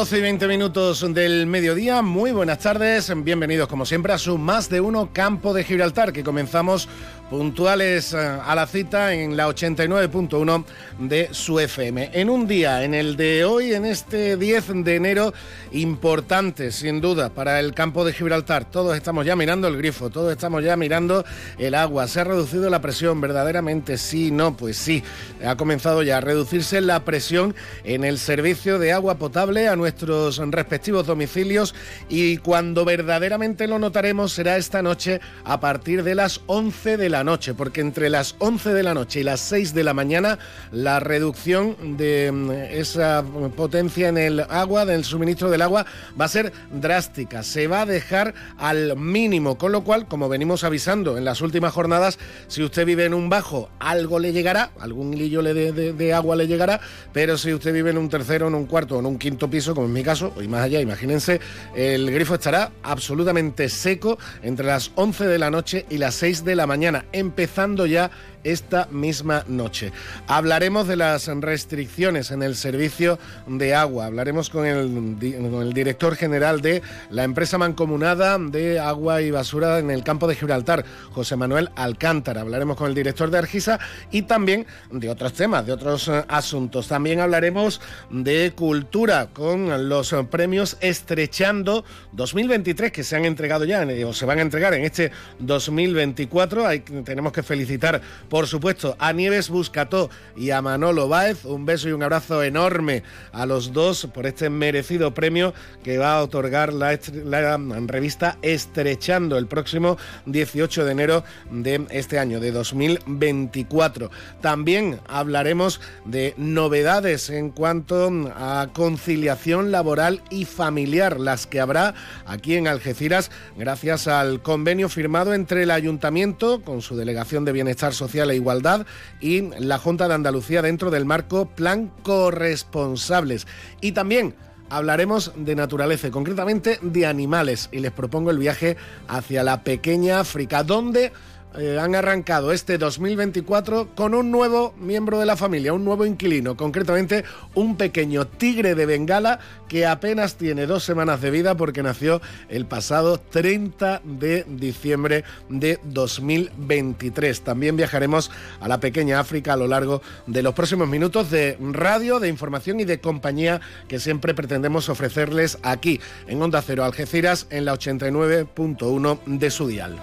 12 y 20 minutos del mediodía, muy buenas tardes, bienvenidos como siempre a su Más de Uno Campo de Gibraltar, que comenzamos puntuales eh, a la cita en la 89.1 de su FM. En un día, en el de hoy, en este 10 de enero, importante sin duda para el campo de Gibraltar. Todos estamos ya mirando el grifo, todos estamos ya mirando el agua. ¿Se ha reducido la presión verdaderamente? Sí, no, pues sí. Ha comenzado ya a reducirse la presión en el servicio de agua potable a nuestros respectivos domicilios y cuando verdaderamente lo notaremos será esta noche a partir de las 11 de la noche, porque entre las 11 de la noche y las 6 de la mañana la reducción de mm, esa potencia en el agua, del suministro del agua, va a ser drástica. Se va a dejar al mínimo, con lo cual, como venimos avisando en las últimas jornadas, si usted vive en un bajo, algo le llegará, algún hilillo de, de agua le llegará, pero si usted vive en un tercero, en un cuarto o en un quinto piso, como en mi caso, y más allá, imagínense, el grifo estará absolutamente seco entre las 11 de la noche y las 6 de la mañana empezando ya esta misma noche. Hablaremos de las restricciones en el servicio de agua, hablaremos con el, director general de la empresa mancomunada de agua y basura en el campo de Gibraltar, José Manuel Alcántara, hablaremos con el director de Argisa y también de otros temas, de otros eh, asuntos. También hablaremos de cultura con los premios Estrechando 2023 que se han entregado ya eh, o se van a entregar en este 2024. Hay tenemos que felicitar, por supuesto, a Nieves Buscató y a Manolo Báez. Un beso y un abrazo enorme a los dos por este merecido premio que va a otorgar la, revista Estrechando el próximo 18 de enero de este año, de 2024. También hablaremos de novedades en cuanto a conciliación laboral y familiar, las que habrá aquí en Algeciras gracias al convenio firmado entre el Ayuntamiento con su Delegación de Bienestar Social e Igualdad y la Junta de Andalucía dentro del marco Plan Corresponsables. Y también hablaremos de naturaleza, concretamente de animales, y les propongo el viaje hacia la pequeña África, donde eh, han arrancado este 2024 con un nuevo miembro de la familia, un nuevo inquilino, concretamente un pequeño tigre de Bengala que apenas tiene dos semanas de vida porque nació el pasado 30 de diciembre de 2023. También viajaremos a la pequeña África a lo largo de los próximos minutos de radio, de información y de compañía que siempre pretendemos ofrecerles aquí en Onda Cero Algeciras en la 89.1 de su dial.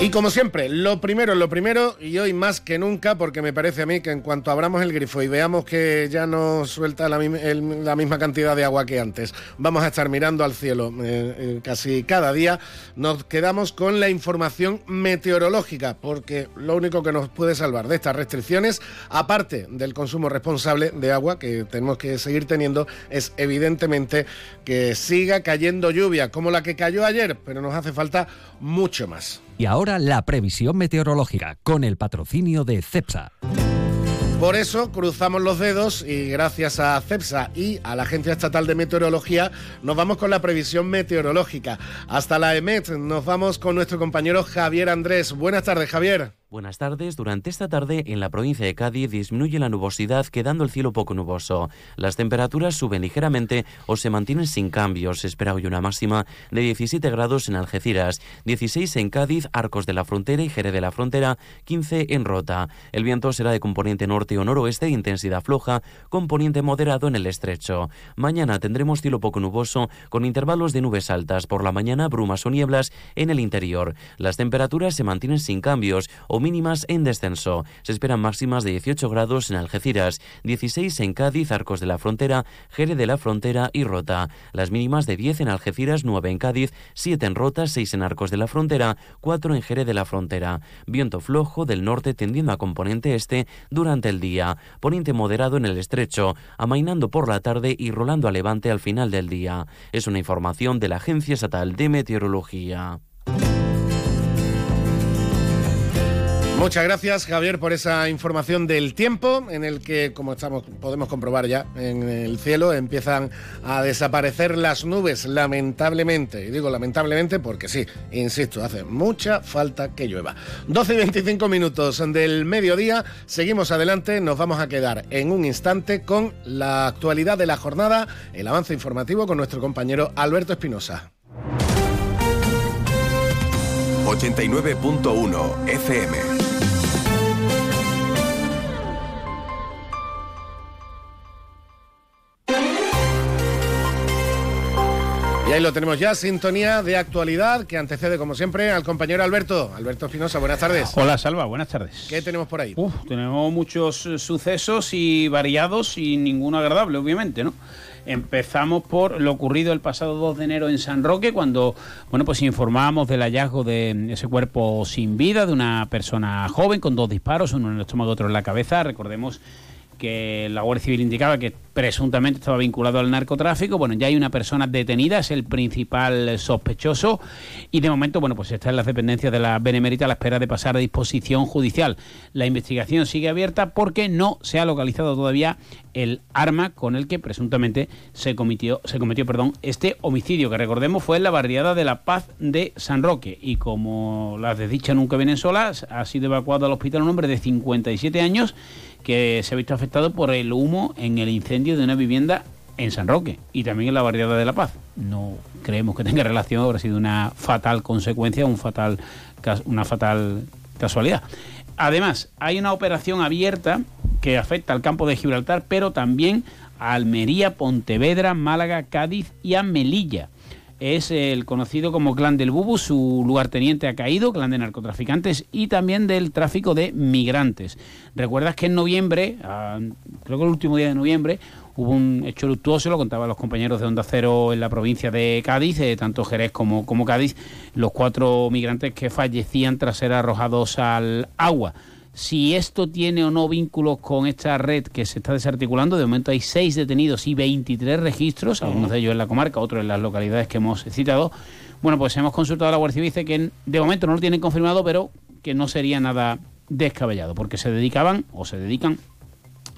Y como siempre, lo primero lo primero, y hoy más que nunca, porque me parece a mí que en cuanto abramos el grifo y veamos que ya no suelta la, misma cantidad de agua que antes, vamos a estar mirando al cielo eh, eh, casi cada día, nos quedamos con la información meteorológica, porque lo único que nos puede salvar de estas restricciones, aparte del consumo responsable de agua que tenemos que seguir teniendo, es evidentemente que siga cayendo lluvia, como la que cayó ayer, pero nos hace falta mucho más. Y ahora la previsión meteorológica con el patrocinio de CEPSA. Por eso cruzamos los dedos y gracias a CEPSA y a la Agencia Estatal de Meteorología nos vamos con la previsión meteorológica. Hasta la EMET nos vamos con nuestro compañero Javier Andrés. Buenas tardes, Javier. Buenas tardes. Durante esta tarde en la provincia de Cádiz disminuye la nubosidad quedando el cielo poco nuboso. Las temperaturas suben ligeramente o se mantienen sin cambios. Se espera hoy una máxima de 17 grados en Algeciras, 16 en Cádiz, Arcos de la Frontera y Jerez de la Frontera, 15 en Rota. El viento será de componente norte o noroeste de intensidad floja, componente moderado en el estrecho. Mañana tendremos cielo poco nuboso con intervalos de nubes altas. Por la mañana brumas o nieblas en el interior. Las temperaturas se mantienen sin cambios o mínimas en descenso. Se esperan máximas de 18 grados en Algeciras, 16 en Cádiz, Arcos de la Frontera, Jerez de la Frontera y Rota. Las mínimas de 10 en Algeciras, 9 en Cádiz, 7 en Rota, 6 en Arcos de la Frontera, 4 en Jerez de la Frontera. Viento flojo del norte tendiendo a componente este durante el día. Poniente moderado en el estrecho, amainando por la tarde y rolando a levante al final del día. Es una información de la Agencia Estatal de Meteorología. Muchas gracias, Javier, por esa información del tiempo en el que, como estamos, podemos comprobar ya en el cielo, empiezan a desaparecer las nubes, lamentablemente. Y digo lamentablemente porque sí, insisto, hace mucha falta que llueva. 12 y 25 minutos del mediodía, seguimos adelante, nos vamos a quedar en un instante con la actualidad de la jornada, el avance informativo con nuestro compañero Alberto Espinosa. 89.1 FM. Y ahí lo tenemos ya, sintonía de actualidad que antecede, como siempre, al compañero Alberto. Alberto Espinosa, buenas tardes. Hola, Salva, buenas tardes. ¿Qué tenemos por ahí? Uf, tenemos muchos eh, sucesos y variados y ninguno agradable, obviamente, ¿no? Empezamos por lo ocurrido el pasado 2 de enero en San Roque, cuando bueno, pues informábamos del hallazgo de ese cuerpo sin vida de una persona joven con dos disparos, uno en el estómago y otro en la cabeza. Recordemos que la Guardia Civil indicaba que presuntamente estaba vinculado al narcotráfico. Bueno, ya hay una persona detenida, es el principal sospechoso y de momento, bueno, pues está en las dependencias de la Benemérita a la espera de pasar a disposición judicial. La investigación sigue abierta porque no se ha localizado todavía el arma con el que presuntamente se cometió, se cometió perdón, este homicidio, que recordemos fue en la barriada de La Paz de San Roque. Y como las desdichas nunca vienen solas, ha sido evacuado al hospital un hombre de 57 años que se ha visto afectado por el humo en el incendio de una vivienda en San Roque y también en la barriada de La Paz. No creemos que tenga relación, habrá sido una fatal consecuencia, un fatal, una fatal casualidad. Además, hay una operación abierta que afecta al campo de Gibraltar, pero también a Almería, Pontevedra, Málaga, Cádiz y a Melilla es el conocido como clan del Bubu, su lugarteniente ha caído, clan de narcotraficantes y también del tráfico de migrantes. Recuerdas que en noviembre, ah, creo que el último día de noviembre, hubo un hecho luctuoso, lo contaban los compañeros de Onda Cero en la provincia de Cádiz, eh, tanto Jerez como, como Cádiz, los cuatro migrantes que fallecían tras ser arrojados al agua si esto tiene o no vínculos con esta red que se está desarticulando. De momento hay seis detenidos y 23 registros, algunos de ellos en la comarca, otros en las localidades que hemos citado. Bueno, pues hemos consultado a la Guardia Civil, dice que de momento no lo tienen confirmado, pero que no sería nada descabellado, porque se dedicaban o se dedican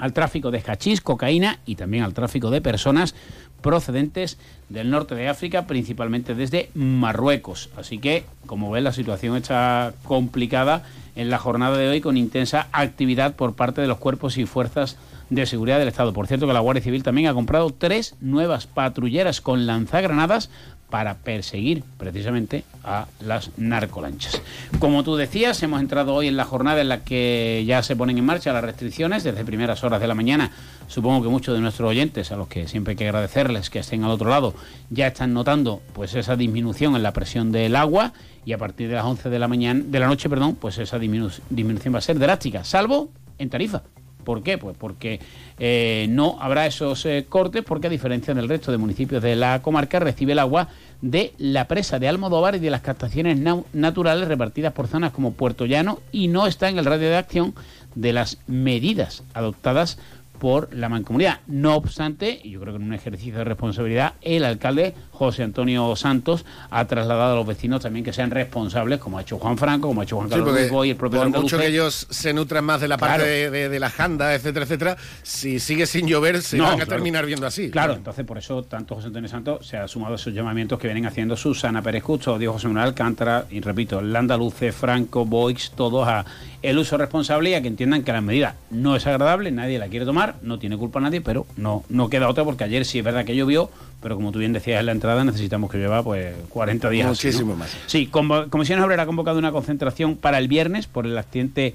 al tráfico de hachís, cocaína y también al tráfico de personas procedentes del norte de África, principalmente desde Marruecos. Así que, como ven, la situación está complicada en la jornada de hoy con intensa actividad por parte de los cuerpos y fuerzas de seguridad del Estado. Por cierto que la Guardia Civil también ha comprado tres nuevas patrulleras con lanzagranadas para perseguir precisamente a las narcolanchas. Como tú decías, hemos entrado hoy en la jornada en la que ya se ponen en marcha las restricciones desde primeras horas de la mañana. Supongo que muchos de nuestros oyentes, a los que siempre hay que agradecerles que estén al otro lado, ya están notando pues esa disminución en la presión del agua y a partir de las 11 de la mañana de la noche, perdón, pues esa disminución va a ser drástica, salvo en Tarifa. ¿Por qué? Pues porque eh, no habrá esos eh, cortes, porque a diferencia del resto de municipios de la comarca, recibe el agua de la presa de Almodóvar y de las captaciones naturales repartidas por zonas como Puerto Llano y no está en el radio de acción de las medidas adoptadas por la mancomunidad. No obstante, y yo creo que en un ejercicio de responsabilidad, el alcalde José Antonio Santos ha trasladado a los vecinos también que sean responsables, como ha hecho Juan Franco, como ha hecho Juan Carlos sí, y el propio Por mucho que ellos se nutran más de la parte de, la janda, etcétera, etcétera, si sigue sin llover se van a terminar viendo así. Claro, entonces por eso tanto José Antonio Santos se ha sumado a esos llamamientos que vienen haciendo Susana Pérez Cucho, Diego José Manuel Alcántara y repito, Landaluce, Franco, Boix, todos a el uso responsable y a que entiendan que la medida no es agradable, nadie la quiere tomar, no tiene culpa nadie, pero no, no queda otra porque ayer sí es verdad que llovió, pero como tú bien decías en la entrada, necesitamos que llueva pues 40 días. Muchísimo más. Sí, Comisiones Obreras ha convocado una concentración para el viernes por el accidente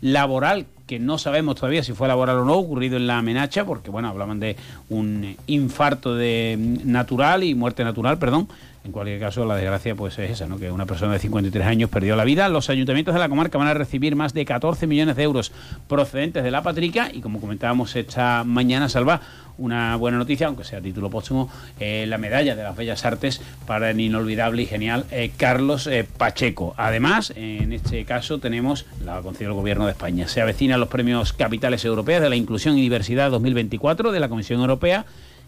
laboral que no sabemos todavía si fue laboral o no, ocurrido en la amenaza, porque bueno, hablaban de un infarto de natural y muerte natural, perdón, en cualquier caso, la desgracia pues es esa, ¿no? que una persona de 53 años perdió la vida. Los ayuntamientos de la comarca van a recibir más de 14 millones de euros procedentes de la Patrica y como comentábamos esta mañana, Salva, una buena noticia, aunque sea a título póstumo, eh, la medalla de las Bellas Artes para el inolvidable y genial eh, Carlos eh, Pacheco. Además, en este caso tenemos, la concedido el Gobierno de España, se avecinan los premios Capitales Europeas de la Inclusión y Diversidad 2024 de la Comisión Europea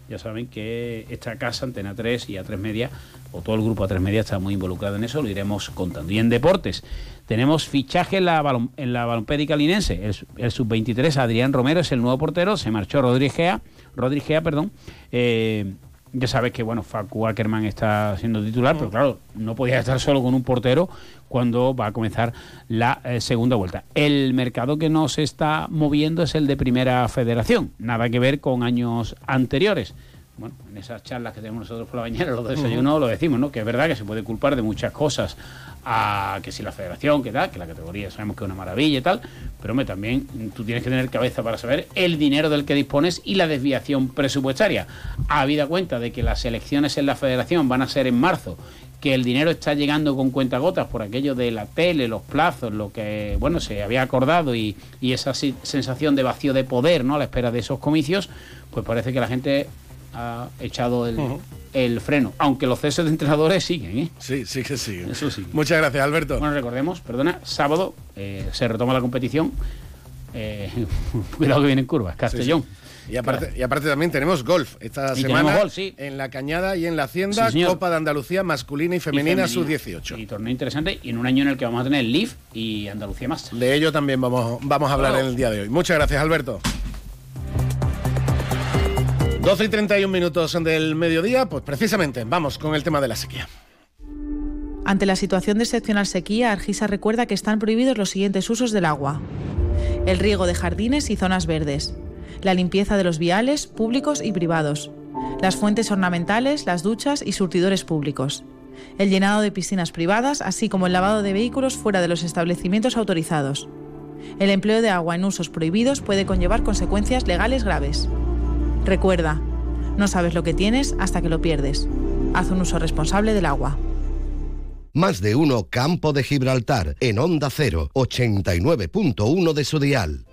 ya saben que esta casa, Antena 3 y A3 Media, o todo el grupo A3 Media está muy involucrado en eso, lo iremos contando. Y en deportes, tenemos fichaje en la, en la linense. El, sub-23, Adrián Romero, es el nuevo portero, se marchó Rodríguez Gea, Rodríguez perdón. Eh, ya sabes que bueno, Facu Ackerman está siendo titular, pero claro, no podía estar solo con un portero cuando va a comenzar la eh, segunda vuelta. El mercado que nos está moviendo es el de Primera Federación, nada que ver con años anteriores bueno, en esas charlas que tenemos nosotros por la mañana, los desayunos, lo decimos, ¿no? Que es verdad que se puede culpar de muchas cosas a que si la federación, que tal, que la categoría sabemos que es una maravilla y tal, pero hombre, también tú tienes que tener cabeza para saber el dinero del que dispones y la desviación presupuestaria. Habida cuenta de que las elecciones en la federación van a ser en marzo, que el dinero está llegando con cuentagotas por aquello de la tele, los plazos, lo que, bueno, se había acordado y, y esa sensación de vacío de poder, ¿no? A la espera de esos comicios, pues parece que la gente ha echado el, freno, aunque los ceses de entrenadores siguen. ¿eh? Sí, sí que siguen. Eso sí. Muchas gracias, Alberto. Bueno, recordemos, perdona, sábado eh, se retoma la competición. Eh, cuidado que vienen curvas, Castellón. Y aparte, y aparte también tenemos golf esta semana en la Cañada y en la Hacienda, Copa de Andalucía masculina y femenina, sub-18. Y torneo interesante y en un año en el que vamos a tener Leaf y Andalucía más. De ello también vamos, vamos a hablar en el día de hoy. Muchas gracias, Alberto. 12 y 31 minutos del mediodía, pues precisamente vamos con el tema de la sequía. Ante la situación de excepcional sequía, Argisa recuerda que están prohibidos los siguientes usos del agua. El riego de jardines y zonas verdes, la limpieza de los viales públicos y privados, las fuentes ornamentales, las duchas y surtidores públicos, el llenado de piscinas privadas, así como el lavado de vehículos fuera de los establecimientos autorizados. El empleo de agua en usos prohibidos puede conllevar consecuencias legales graves. Recuerda, no sabes lo que tienes hasta que lo pierdes. Haz un uso responsable del agua. Más de uno Campo de Gibraltar en Onda 0, 89.1 de su dial.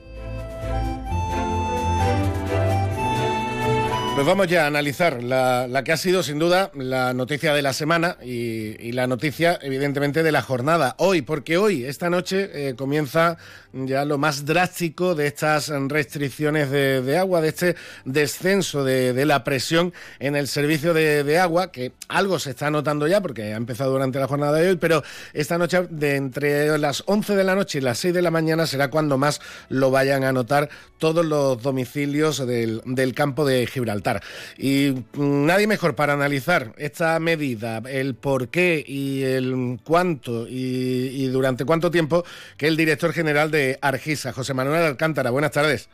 Pues vamos ya a analizar la, que ha sido sin duda la noticia de la semana y, la noticia evidentemente de la jornada hoy, porque hoy, esta noche, eh, comienza ya lo más drástico de estas restricciones de, agua, de este descenso de, la presión en el servicio de, agua, que algo se está notando ya porque ha empezado durante la jornada de hoy, pero esta noche de entre las 11 de la noche y las 6 de la mañana será cuando más lo vayan a notar todos los domicilios del, del campo de Gibraltar. Y nadie mejor para analizar esta medida, el por qué y el cuánto y, durante cuánto tiempo que el director general de Argisa, José Manuel Alcántara. Buenas tardes.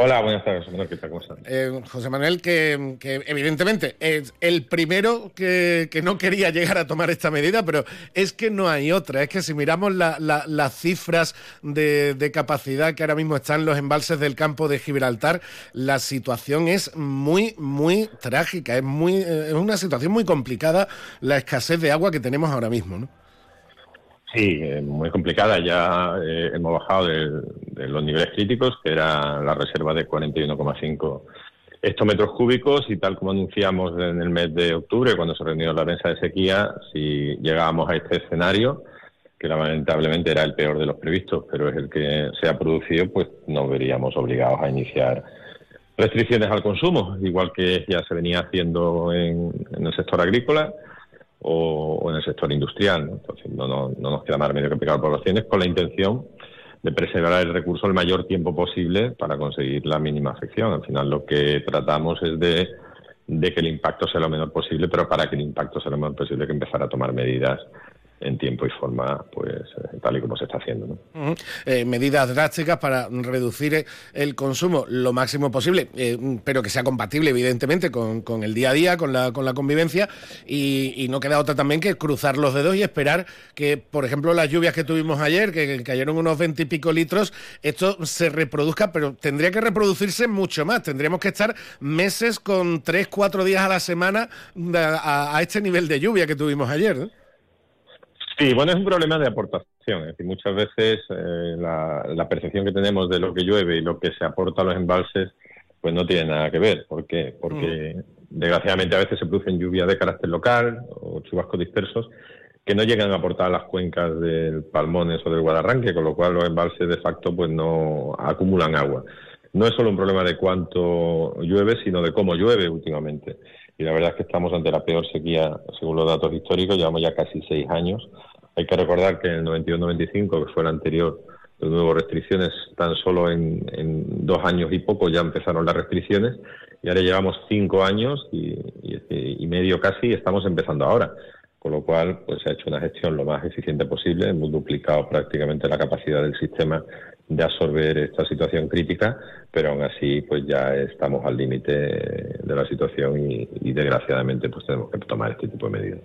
Hola, buenas tardes, José Manuel, ¿qué tal? Eh, José Manuel, que, evidentemente es el primero que, no quería llegar a tomar esta medida, pero es que no hay otra. Es que si miramos las cifras de, capacidad que ahora mismo están los embalses del campo de Gibraltar, la situación es muy, muy trágica. Es, muy, es una situación muy complicada la escasez de agua que tenemos ahora mismo, ¿no? Sí, eh, muy complicada. Ya eh, hemos bajado de, los niveles críticos, que era la reserva de 41,5 hectómetros cúbicos, y tal como anunciamos en el mes de octubre, cuando se reunió la mesa de sequía, si llegábamos a este escenario, que lamentablemente era el peor de los previstos, pero es el que se ha producido, pues nos veríamos obligados a iniciar restricciones al consumo, igual que ya se venía haciendo en el sector agrícola o, en el sector industrial. ¿no? Entonces, no, no, nos queda más remedio que aplicar poblaciones con la intención de preservar el recurso el mayor tiempo posible para conseguir la mínima afección. Al final, lo que tratamos es de, de que el impacto sea lo menor posible, pero para que el impacto sea lo menor posible, hay que empezar a tomar medidas en tiempo y forma, pues eh, tal y como se está haciendo. Eh, medidas drásticas para reducir el consumo lo máximo posible, eh, pero que sea compatible, evidentemente, con, el día a día, con la, con la convivencia, y, no queda otra también que cruzar los dedos y esperar que, por ejemplo, las lluvias que tuvimos ayer, que cayeron unos 20 y pico litros, esto se reproduzca, pero tendría que reproducirse mucho más. Tendríamos que estar meses con 3, 4 días a la semana a, este nivel de lluvia que tuvimos ayer. Sí, bueno, es un problema de aportación. Es decir, muchas veces eh, la, percepción que tenemos de lo que llueve y lo que se aporta a los embalses, pues no tiene nada que ver. ¿Por qué? Porque mm. desgraciadamente a veces se producen lluvias de carácter local o chubascos dispersos que no llegan a aportar a las cuencas del Palmones o del Guadarranque, con lo cual los embalses de facto pues no acumulan agua. No es solo un problema de cuánto llueve, sino de cómo llueve últimamente y la verdad es que estamos ante la peor sequía según los datos históricos, llevamos ya casi seis años. Hay que recordar que en el 91-95, que fue el anterior de nuevo restricciones, tan solo en, dos años y poco ya empezaron las restricciones y ahora llevamos cinco años y, y, medio casi y estamos empezando ahora. Con lo cual, pues se ha hecho una gestión lo más eficiente posible, hemos duplicado prácticamente la capacidad del sistema de absorber esta situación crítica, pero aún así pues ya estamos al límite de la situación y, desgraciadamente pues tenemos que tomar este tipo de medidas.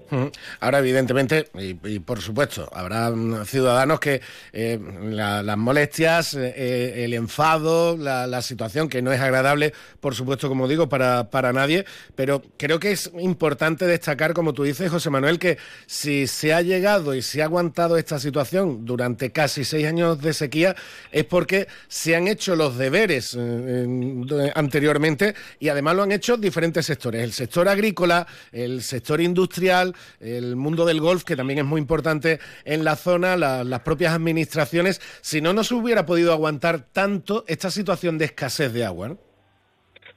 Ahora evidentemente y, por supuesto habrá ciudadanos que eh, las molestias, eh, el enfado, la, situación que no es agradable, por supuesto como digo para, para nadie, pero creo que es importante destacar como tú dices José Manuel que si se ha llegado y se ha aguantado esta situación durante casi seis años de sequía es porque se han hecho los deberes eh, anteriormente y además lo han hecho diferentes sectores. El sector agrícola, el sector industrial, el mundo del golf, que también es muy importante en la zona, las propias administraciones. Si no, no se hubiera podido aguantar tanto esta situación de escasez de agua.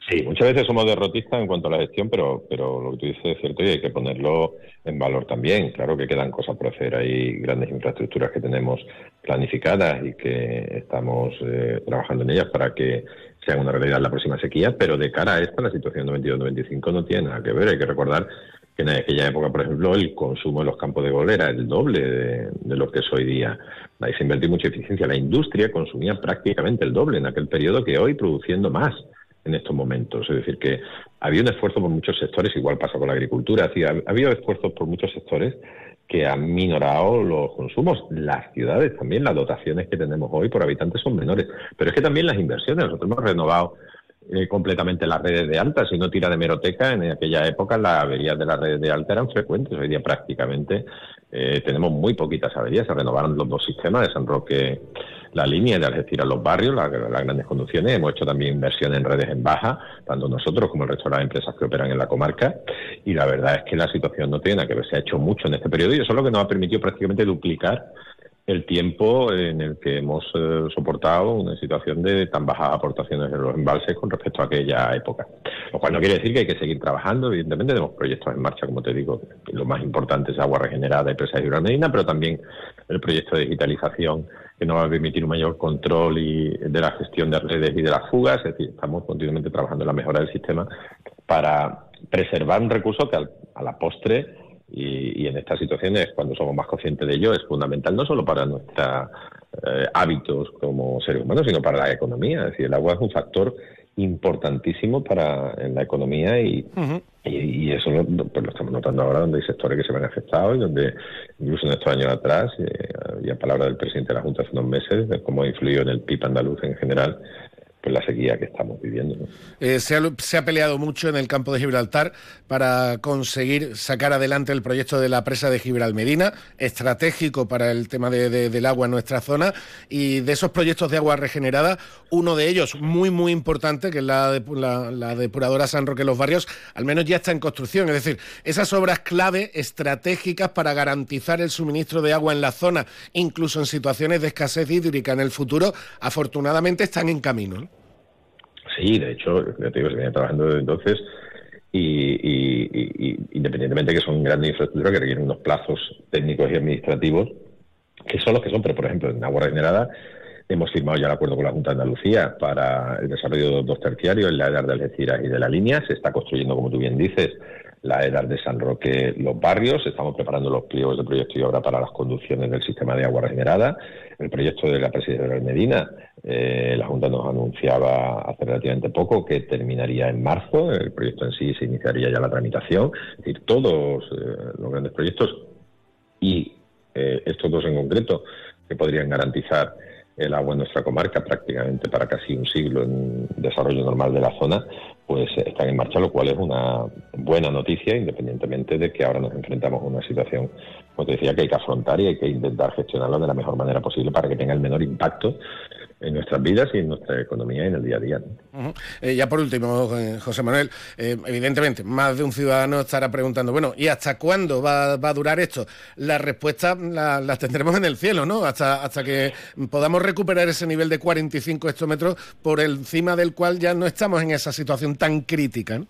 Sí, muchas veces somos derrotistas en cuanto a la gestión, pero, pero lo que tú dices es cierto y hay que ponerlo en valor también. Claro que quedan cosas por hacer, hay grandes infraestructuras que tenemos planificadas y que estamos eh, trabajando en ellas para que sean una realidad la próxima sequía, pero de cara a esta, la situación 92-95 no tiene nada que ver. Hay que recordar que en aquella época, por ejemplo, el consumo en los campos de gol era el doble de, de, lo que es hoy día. Ahí se invirtió mucha eficiencia. La industria consumía prácticamente el doble en aquel periodo que hoy, produciendo más en estos momentos. Es decir, que había un esfuerzo por muchos sectores, igual pasa con la agricultura, ha habido esfuerzos por muchos sectores que han minorado los consumos. Las ciudades también, las dotaciones que tenemos hoy por habitantes son menores, pero es que también las inversiones. Nosotros hemos renovado eh, completamente las redes de alta. Si no tira de meroteca, en aquella época las averías de las redes de alta eran frecuentes. Hoy día prácticamente eh, tenemos muy poquitas averías. Se renovaron los dos sistemas de San Roque la línea de Algeciras los barrios, las, grandes conducciones. Hemos hecho también inversión en redes en baja, tanto nosotros como el resto de las empresas que operan en la comarca. Y la verdad es que la situación no tiene nada que ver. Se ha hecho mucho en este periodo y eso es lo que nos ha permitido prácticamente duplicar el tiempo en el que hemos eh, soportado una situación de tan bajas aportaciones de los embalses con respecto a aquella época. Lo cual no quiere decir que hay que seguir trabajando, evidentemente tenemos proyectos en marcha, como te digo, lo más importante es agua regenerada y presa hidroalmedina, pero también el proyecto de digitalización que nos va a permitir un mayor control y de la gestión de redes y de las fugas, es decir, estamos continuamente trabajando en la mejora del sistema para preservar un recurso que a la postre y, en estas situaciones, cuando somos más conscientes de ello, es fundamental no solo para nuestros eh, hábitos como seres humanos, sino para la economía. Es decir, el agua es un factor importantísimo para en la economía y, y, eso lo, pues lo estamos notando ahora donde hay sectores que se ven afectados y donde incluso en estos años atrás, eh, había palabra del presidente de la Junta hace unos meses de cómo ha influido en el PIB andaluz en general la sequía que estamos viviendo. Eh, se, ha, peleado mucho en el campo de Gibraltar para conseguir sacar adelante el proyecto de la presa de Gibraltar Medina, estratégico para el tema del agua en nuestra zona, y de esos proyectos de agua regenerada, uno de ellos muy, muy importante, que es la, la, depuradora San Roque Los Barrios, al menos ya está en construcción. Es decir, esas obras clave, estratégicas para garantizar el suministro de agua en la zona, incluso en situaciones de escasez hídrica en el futuro, afortunadamente están en camino. Sí, de hecho, ya te digo, se viene trabajando desde entonces y, independientemente de que son grandes infraestructuras que requieren unos plazos técnicos y administrativos, que son los que son, pero por ejemplo, en agua regenerada hemos firmado ya el acuerdo con la Junta de Andalucía para el desarrollo de dos terciarios en la área de Algeciras y de la línea. Se está construyendo, como tú bien dices, la EDAR de San Roque los barrios, estamos preparando los pliegos de proyecto y obra para las conducciones del sistema de agua regenerada, el proyecto de la presidencia de Medina, eh, la Junta nos anunciaba hace relativamente poco que terminaría en marzo, el proyecto en sí se iniciaría ya la tramitación, es decir, todos eh, los grandes proyectos y eh, estos dos en concreto que podrían garantizar el agua en nuestra comarca prácticamente para casi un siglo en desarrollo normal de la zona, pues están en marcha, lo cual es una buena noticia, independientemente de que ahora nos enfrentamos a una situación, como te decía, que hay que afrontar y hay que intentar gestionarla de la mejor manera posible para que tenga el menor impacto en nuestras vidas y en nuestra economía y en el día a día. Eh, ya por último, eh, José Manuel, eh, evidentemente, más de un ciudadano estará preguntando, bueno, ¿y hasta cuándo va, a durar esto? La respuesta la, tendremos en el cielo, ¿no? Hasta, hasta que podamos recuperar ese nivel de 45 hectómetros por encima del cual ya no estamos en esa situación tan crítica,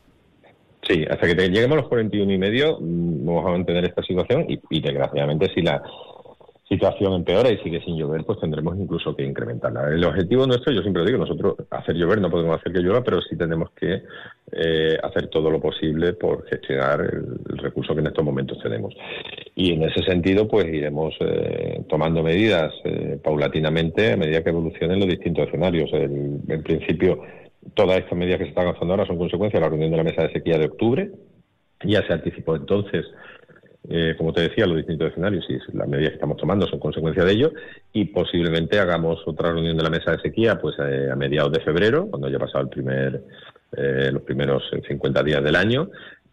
Sí, hasta que lleguemos a los 41 y medio mm, vamos a mantener esta situación y, y desgraciadamente si la situación empeora y sigue sin llover, pues tendremos incluso que incrementarla. El objetivo nuestro, yo siempre lo digo, nosotros hacer llover no podemos hacer que llueva, pero sí tenemos que eh, hacer todo lo posible por gestionar el, recurso que en estos momentos tenemos. Y en ese sentido, pues iremos eh, tomando medidas eh, paulatinamente a medida que evolucionen los distintos escenarios. en principio, todas estas medidas que se están avanzando ahora son consecuencia de la reunión de la mesa de sequía de octubre. Ya se anticipó entonces eh, como te decía, los distintos escenarios y las medidas que estamos tomando son consecuencia de ello y posiblemente hagamos otra reunión de la mesa de sequía pues eh, a mediados de febrero, cuando haya pasado el primer, eh, los primeros 50 días del año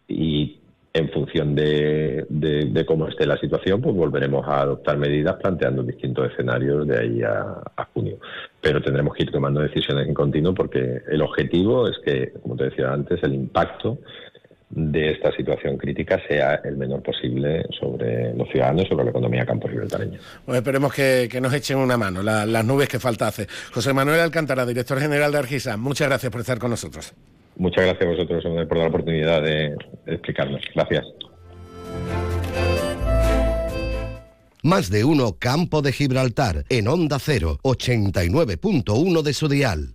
y en función de, cómo esté la situación, pues volveremos a adoptar medidas planteando distintos escenarios de ahí a, junio. Pero tendremos que ir tomando decisiones en continuo porque el objetivo es que, como te decía antes, el impacto de esta situación crítica sea el menor posible sobre los ciudadanos y sobre la economía campo libertareña. Pues esperemos que, nos echen una mano las nubes que falta hace. José Manuel Alcántara, director general de Argisa, muchas gracias por estar con nosotros. Muchas gracias a vosotros por la oportunidad de explicarnos. Gracias. Más de uno Campo de Gibraltar en Onda 0, 89.1 de su dial.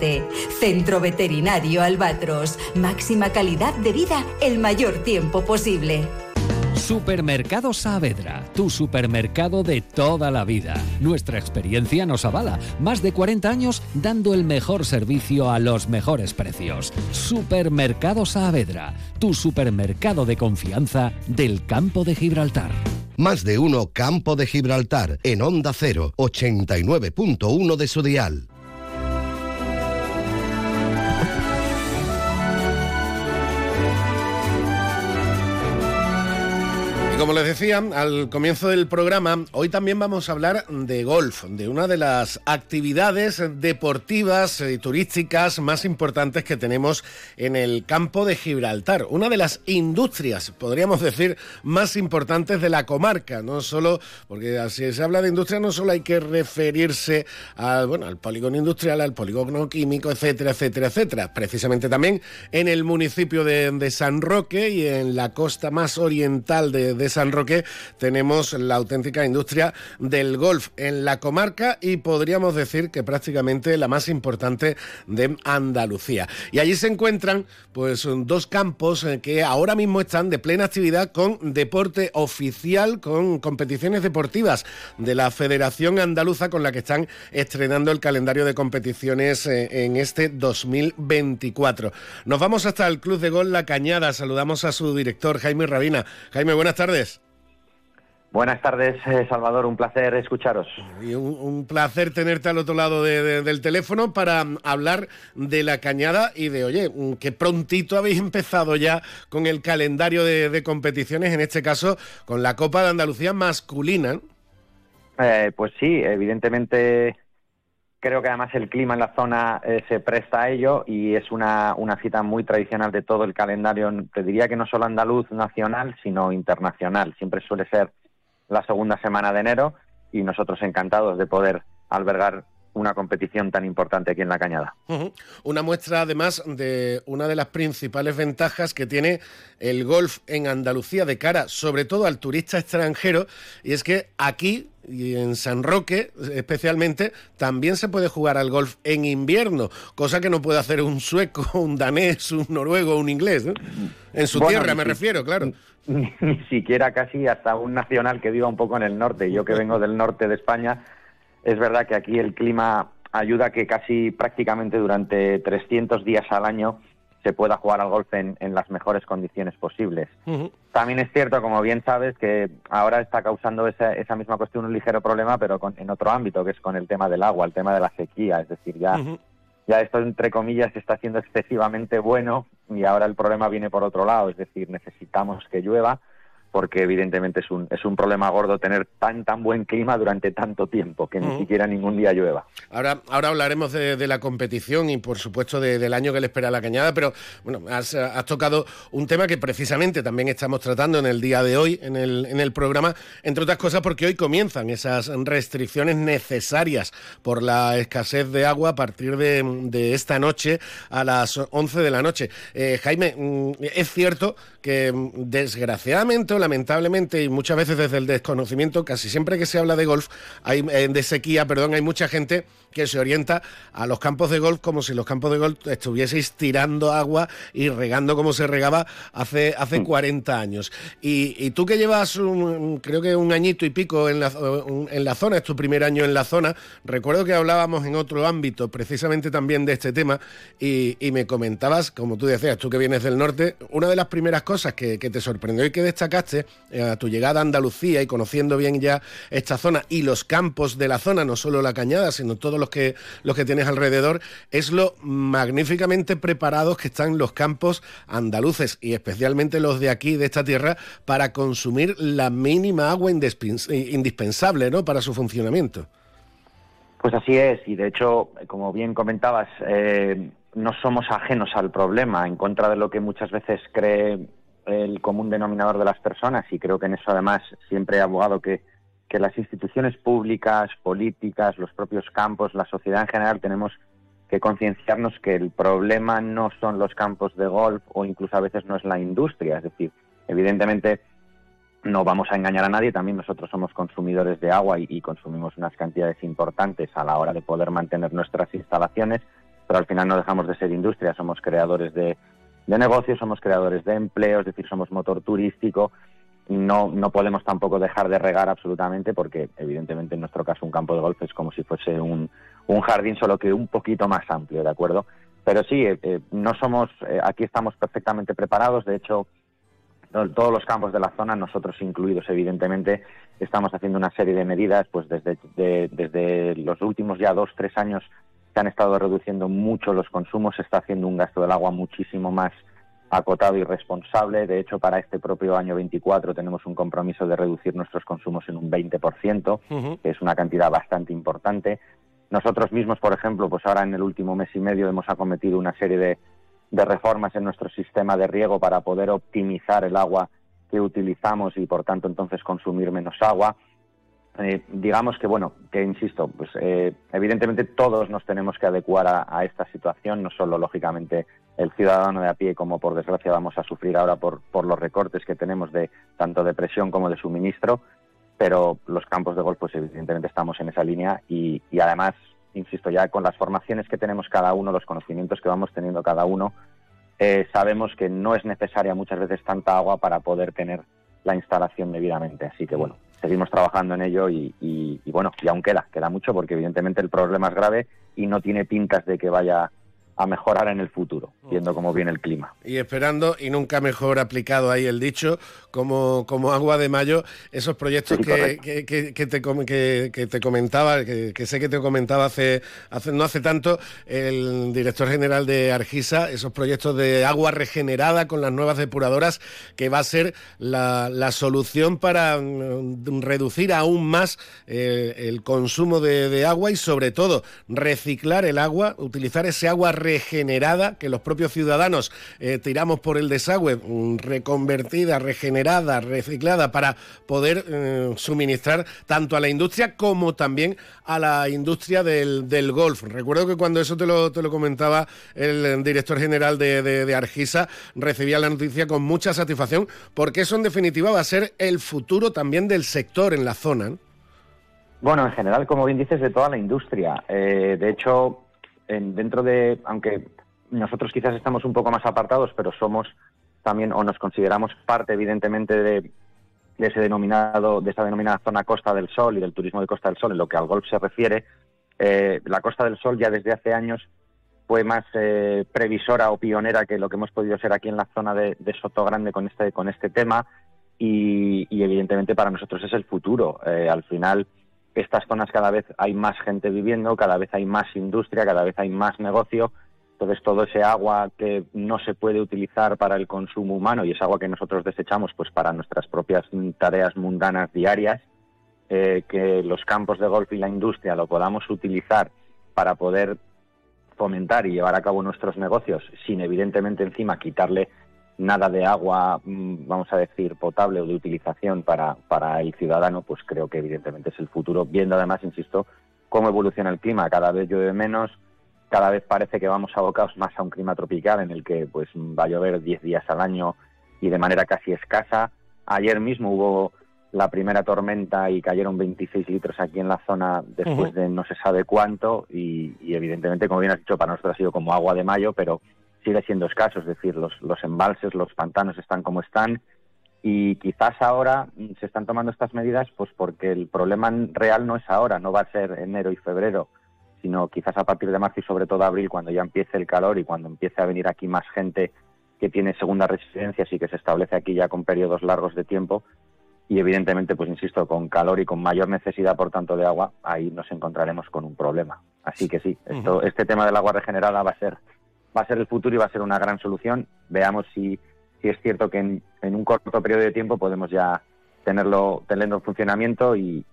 171407. Centro Veterinario Albatros. Máxima calidad de vida el mayor tiempo posible. Supermercado Saavedra, tu supermercado de toda la vida. Nuestra experiencia nos avala. Más de 40 años dando el mejor servicio a los mejores precios. Supermercado Saavedra, tu supermercado de confianza del campo de Gibraltar. Más de uno Campo de Gibraltar en Onda 0, 89.1 de su dial. Como les decía al comienzo del programa, hoy también vamos a hablar de golf, de una de las actividades deportivas y turísticas más importantes que tenemos en el campo de Gibraltar, una de las industrias, podríamos decir, más importantes de la comarca, no solo, porque si se habla de industria no solo hay que referirse al, bueno, al polígono industrial, al polígono químico, etcétera, etcétera, etcétera, precisamente también en el municipio de, San Roque y en la costa más oriental de, de San Roque tenemos la auténtica industria del golf en la comarca y podríamos decir que prácticamente la más importante de Andalucía. Y allí se encuentran pues dos campos eh, que ahora mismo están de plena actividad con deporte oficial, con competiciones deportivas de la Federación Andaluza con la que están estrenando el calendario de competiciones eh, en este 2024. Nos vamos hasta el Club de Gol La Cañada. Saludamos a su director Jaime Rabina. Jaime, buenas tardes. Buenas tardes, eh, Salvador. Un placer escucharos. Y un, placer tenerte al otro lado del teléfono para hablar de la cañada y de, oye, mm, que prontito habéis empezado ya con el calendario de, competiciones, en este caso con la Copa de Andalucía masculina. Eh, pues sí, evidentemente Creo que además el clima en la zona eh, se presta a ello y es una, una cita muy tradicional de todo el calendario, te diría que no solo andaluz nacional, sino internacional. Siempre suele ser la segunda semana de enero y nosotros encantados de poder albergar una competición tan importante aquí en la Cañada. Una muestra además de una de las principales ventajas que tiene el golf en Andalucía de cara sobre todo al turista extranjero y es que aquí y en San Roque especialmente también se puede jugar al golf en invierno, cosa que no puede hacer un sueco, un danés, un noruego, un inglés, en su tierra me refiero, claro. Ni, ni siquiera casi hasta un nacional que viva un poco en el norte, yo que vengo del norte de España es verdad que aquí el clima ayuda a que casi prácticamente durante 300 días al año se pueda jugar al golf en, las mejores condiciones posibles. También es cierto, como bien sabes, que ahora está causando esa, esa misma cuestión un ligero problema, pero en otro ámbito, que es con el tema del agua, el tema de la sequía. Es decir, ya, ya esto, entre comillas, está siendo excesivamente bueno y ahora el problema viene por otro lado. Es decir, necesitamos que llueva porque evidentemente es un, es un problema gordo tener tan tan buen clima durante tanto tiempo, que ni siquiera ningún día llueva. Ahora, ahora hablaremos de, la competición y por supuesto del año que le espera a la cañada, pero bueno, has, tocado un tema que precisamente también estamos tratando en el día de hoy, en el, en el programa, entre otras cosas porque hoy comienzan esas restricciones necesarias por la escasez de agua a partir de, esta noche a las 11 de la noche. Eh, Jaime, mm, es cierto que mm, desgraciadamente lamentablemente, y muchas veces desde el desconocimiento, casi siempre que se habla de golf, hay, eh, de sequía, perdón, hay mucha gente que se orienta a los campos de golf como si los campos de golf estuvieseis tirando agua y regando como se regaba hace, hace 40 mm. años. Y, tú que llevas, un, creo que un añito y pico en la, en la zona, es tu primer año en la zona, recuerdo que hablábamos en otro ámbito precisamente también de este tema y, me comentabas, como tú decías, tú que vienes del norte, una de las primeras cosas que, que te sorprendió y que destacaste eh, a tu llegada a Andalucía y conociendo bien ya esta zona y los campos de la zona, no solo la cañada, sino todos los que, los que tienes alrededor, es lo magníficamente preparados que están los campos andaluces y especialmente los de aquí, de esta tierra, para consumir la mínima agua indispensable ¿no? para su funcionamiento. Pues así es, y de hecho, como bien comentabas, eh, no somos ajenos al problema, en contra de lo que muchas veces cree el común denominador de las personas, y creo que en eso además siempre he abogado que que las instituciones públicas, políticas, los propios campos, la sociedad en general tenemos que concienciarnos que el problema no son los campos de golf o incluso a veces no es la industria. Es decir, evidentemente no vamos a engañar a nadie, también nosotros somos consumidores de agua y, consumimos unas cantidades importantes a la hora de poder mantener nuestras instalaciones, pero al final no dejamos de ser industria, somos creadores de, de negocios, somos creadores de empleo, es decir, somos motor turístico no, no podemos tampoco dejar de regar absolutamente porque evidentemente en nuestro caso un campo de golf es como si fuese un, un jardín solo que un poquito más amplio, ¿de acuerdo? Pero sí, eh, eh, no somos, eh, aquí estamos perfectamente preparados, de hecho todos los campos de la zona, nosotros incluidos evidentemente, estamos haciendo una serie de medidas, pues desde, desde los últimos ya dos, tres años se han estado reduciendo mucho los consumos, se está haciendo un gasto del agua muchísimo más acotado y responsable. De hecho, para este propio año 24 tenemos un compromiso de reducir nuestros consumos en un 20%, que es una cantidad bastante importante. Nosotros mismos, por ejemplo, pues ahora en el último mes y medio hemos acometido una serie de, de reformas en nuestro sistema de riego para poder optimizar el agua que utilizamos y, por tanto, entonces consumir menos agua. Eh, digamos que, bueno, que insisto, pues eh, evidentemente todos nos tenemos que adecuar a, esta situación, no solo, lógicamente, el ciudadano de a pie, como por desgracia vamos a sufrir ahora por, por los recortes que tenemos de tanto de presión como de suministro, pero los campos de golf, pues evidentemente estamos en esa línea y, y además, insisto, ya con las formaciones que tenemos cada uno, los conocimientos que vamos teniendo cada uno, eh, sabemos que no es necesaria muchas veces tanta agua para poder tener la instalación debidamente. Así que bueno, seguimos trabajando en ello y, bueno, y aún queda, queda mucho porque evidentemente el problema es grave y no tiene pintas de que vaya a mejorar en el futuro, viendo cómo viene el clima. Y esperando, y nunca mejor aplicado ahí el dicho, como, como agua de mayo, esos proyectos que, que, que, te, que, te comentaba, que, sé que te comentaba hace, hace, no hace tanto, el director general de Argisa, esos proyectos de agua regenerada con las nuevas depuradoras, que va a ser la, la solución para mm, reducir aún más eh, el consumo de, de agua y sobre todo reciclar el agua, utilizar ese agua regenerada regenerada que los propios ciudadanos eh, tiramos por el desagüe, mm, reconvertida, regenerada, reciclada, para poder eh, suministrar tanto a la industria como también a la industria del, golf. Recuerdo que cuando eso te lo, te lo comentaba el director general de, de, Argisa, recibía la noticia con mucha satisfacción, porque eso en definitiva va a ser el futuro también del sector en la zona. Bueno, en general, como bien dices, de toda la industria. Eh, de hecho, dentro de, aunque nosotros quizás estamos un poco más apartados, pero somos también o nos consideramos parte, evidentemente, de, ese denominado, de esa denominada zona Costa del Sol y del turismo de Costa del Sol, en lo que al golf se refiere, eh, la Costa del Sol ya desde hace años fue más eh, previsora o pionera que lo que hemos podido ser aquí en la zona de, Soto Grande con este con este tema y, evidentemente para nosotros es el futuro. Eh, al final estas zonas cada vez hay más gente viviendo, cada vez hay más industria, cada vez hay más negocio. Entonces todo ese agua que no se puede utilizar para el consumo humano y es agua que nosotros desechamos pues para nuestras propias tareas mundanas diarias, eh, que los campos de golf y la industria lo podamos utilizar para poder fomentar y llevar a cabo nuestros negocios sin evidentemente encima quitarle nada de agua, mm, vamos a decir, potable o de utilización para, para el ciudadano, pues creo que evidentemente es el futuro, viendo además, insisto, cómo evoluciona el clima, cada vez llueve menos, cada vez parece que vamos abocados más a un clima tropical en el que pues va a llover 10 días al año y de manera casi escasa. Ayer mismo hubo la primera tormenta y cayeron 26 litros aquí en la zona después de no se sabe cuánto y, y, evidentemente, como bien has dicho, para nosotros ha sido como agua de mayo, pero sigue siendo escaso, es decir, los, los embalses, los pantanos están como están y quizás ahora se están tomando estas medidas pues porque el problema real no es ahora, no va a ser enero y febrero, sino quizás a partir de marzo y sobre todo abril cuando ya empiece el calor y cuando empiece a venir aquí más gente que tiene segundas residencias y que se establece aquí ya con periodos largos de tiempo. Y evidentemente pues insisto con calor y con mayor necesidad por tanto de agua ahí nos encontraremos con un problema. Así que sí esto este tema del agua regenerada va a ser va a ser el futuro y va a ser una gran solución. Veamos si, si es cierto que en, un corto periodo de tiempo podemos ya tenerlo, tenerlo en funcionamiento y,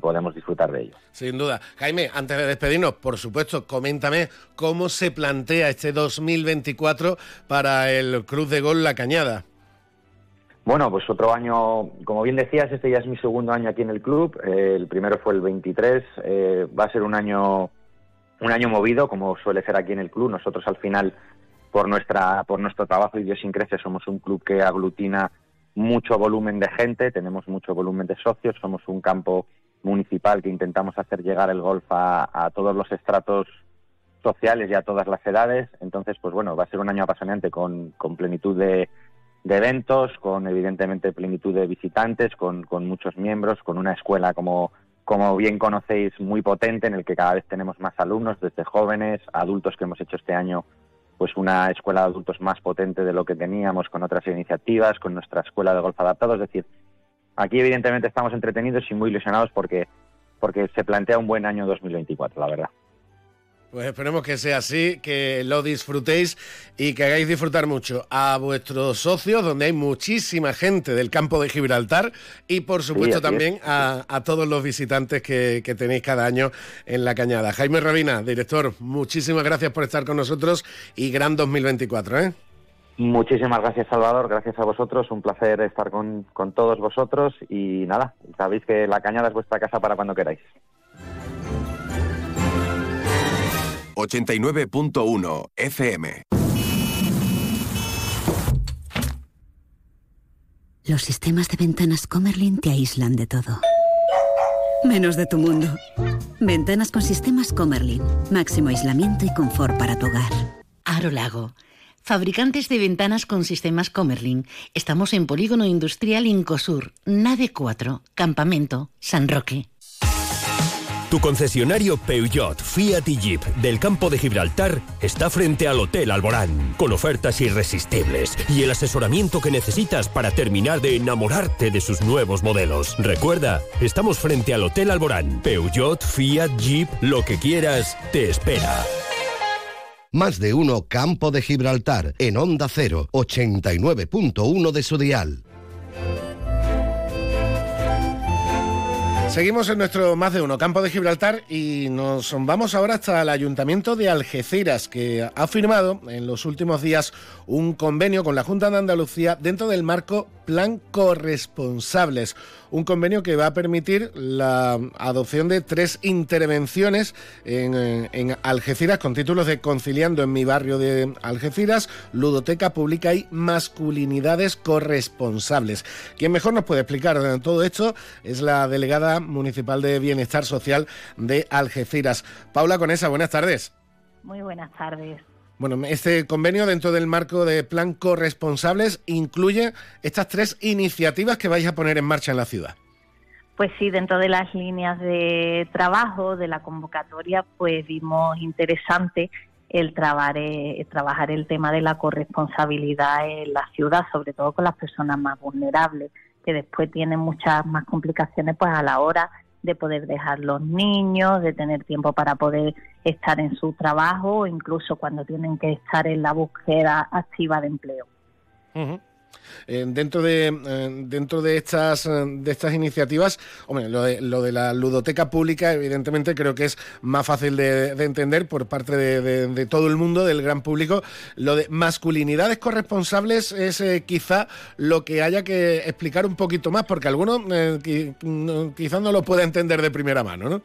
podemos disfrutar de ello. Sin duda. Jaime, antes de despedirnos, por supuesto, coméntame cómo se plantea este 2024 para el Cruz de Gol La Cañada. Bueno, pues otro año, como bien decías, este ya es mi segundo año aquí en el club. Eh, el primero fue el 23. Eh, va a ser un año un año movido, como suele ser aquí en el club. Nosotros al final, por nuestra, por nuestro trabajo y idiosincrasia, somos un club que aglutina mucho volumen de gente, tenemos mucho volumen de socios, somos un campo municipal que intentamos hacer llegar el golf a, todos los estratos sociales y a todas las edades. Entonces, pues bueno, va a ser un año apasionante con, con plenitud de, de, eventos, con evidentemente plenitud de visitantes, con, con muchos miembros, con una escuela como como bien conocéis, muy potente, en el que cada vez tenemos más alumnos, desde jóvenes, adultos que hemos hecho este año pues una escuela de adultos más potente de lo que teníamos con otras iniciativas, con nuestra escuela de golf adaptado. Es decir, aquí evidentemente estamos entretenidos y muy ilusionados porque, porque se plantea un buen año 2024, la verdad. Pues esperemos que sea así, que lo disfrutéis y que hagáis disfrutar mucho a vuestros socios, donde hay muchísima gente del campo de Gibraltar y por supuesto también a, todos los visitantes que, tenéis cada año en la cañada. Jaime Rabina, director, muchísimas gracias por estar con nosotros y gran 2024. ¿eh? Muchísimas gracias Salvador, gracias a vosotros, un placer estar con, con todos vosotros y nada, sabéis que la cañada es vuestra casa para cuando queráis. 89.1 FM. Los sistemas de ventanas Comerlin te aíslan de todo. Menos de tu mundo. Ventanas con sistemas Comerlin. Máximo aislamiento y confort para tu hogar. Aro Lago. Fabricantes de ventanas con sistemas Comerlin. Estamos en Polígono Industrial Incosur, Nave 4, Campamento, San Roque. Tu concesionario Peugeot, Fiat y Jeep del campo de Gibraltar está frente al Hotel Alborán, con ofertas irresistibles y el asesoramiento que necesitas para terminar de enamorarte de sus nuevos modelos. Recuerda, estamos frente al Hotel Alborán. Peugeot, Fiat, Jeep, lo que quieras, te espera. Más de uno Campo de Gibraltar en Onda 0, 89.1 de su dial. Seguimos en nuestro más de uno campo de Gibraltar y nos vamos ahora hasta el ayuntamiento de Algeciras que ha firmado en los últimos días un convenio con la Junta de Andalucía dentro del marco Plan Corresponsables, un convenio que va a permitir la adopción de tres intervenciones en, Algeciras con títulos de Conciliando en mi barrio de Algeciras, Ludoteca Pública y Masculinidades Corresponsables. Quien mejor nos puede explicar todo esto es la delegada municipal de Bienestar Social de Algeciras. Paula Conesa, buenas tardes. Muy buenas tardes. Bueno, este convenio dentro del marco de Plan Corresponsables incluye estas tres iniciativas que vais a poner en marcha en la ciudad. Pues sí, dentro de las líneas de trabajo de la convocatoria, pues vimos interesante el trabajar, eh, trabajar el tema de la corresponsabilidad en la ciudad, sobre todo con las personas más vulnerables, que después tienen muchas más complicaciones pues a la hora de poder dejar los niños, de tener tiempo para poder estar en su trabajo incluso cuando tienen que estar en la búsqueda activa de empleo. Eh, dentro de eh, dentro de estas eh, de estas iniciativas, hombre, lo de, lo de la ludoteca pública, evidentemente creo que es más fácil de, entender por parte de, todo el mundo, del gran público. Lo de masculinidades corresponsables es quizá lo que haya que explicar un poquito más, porque algunos quizás no lo pueda entender de primera mano, ¿no?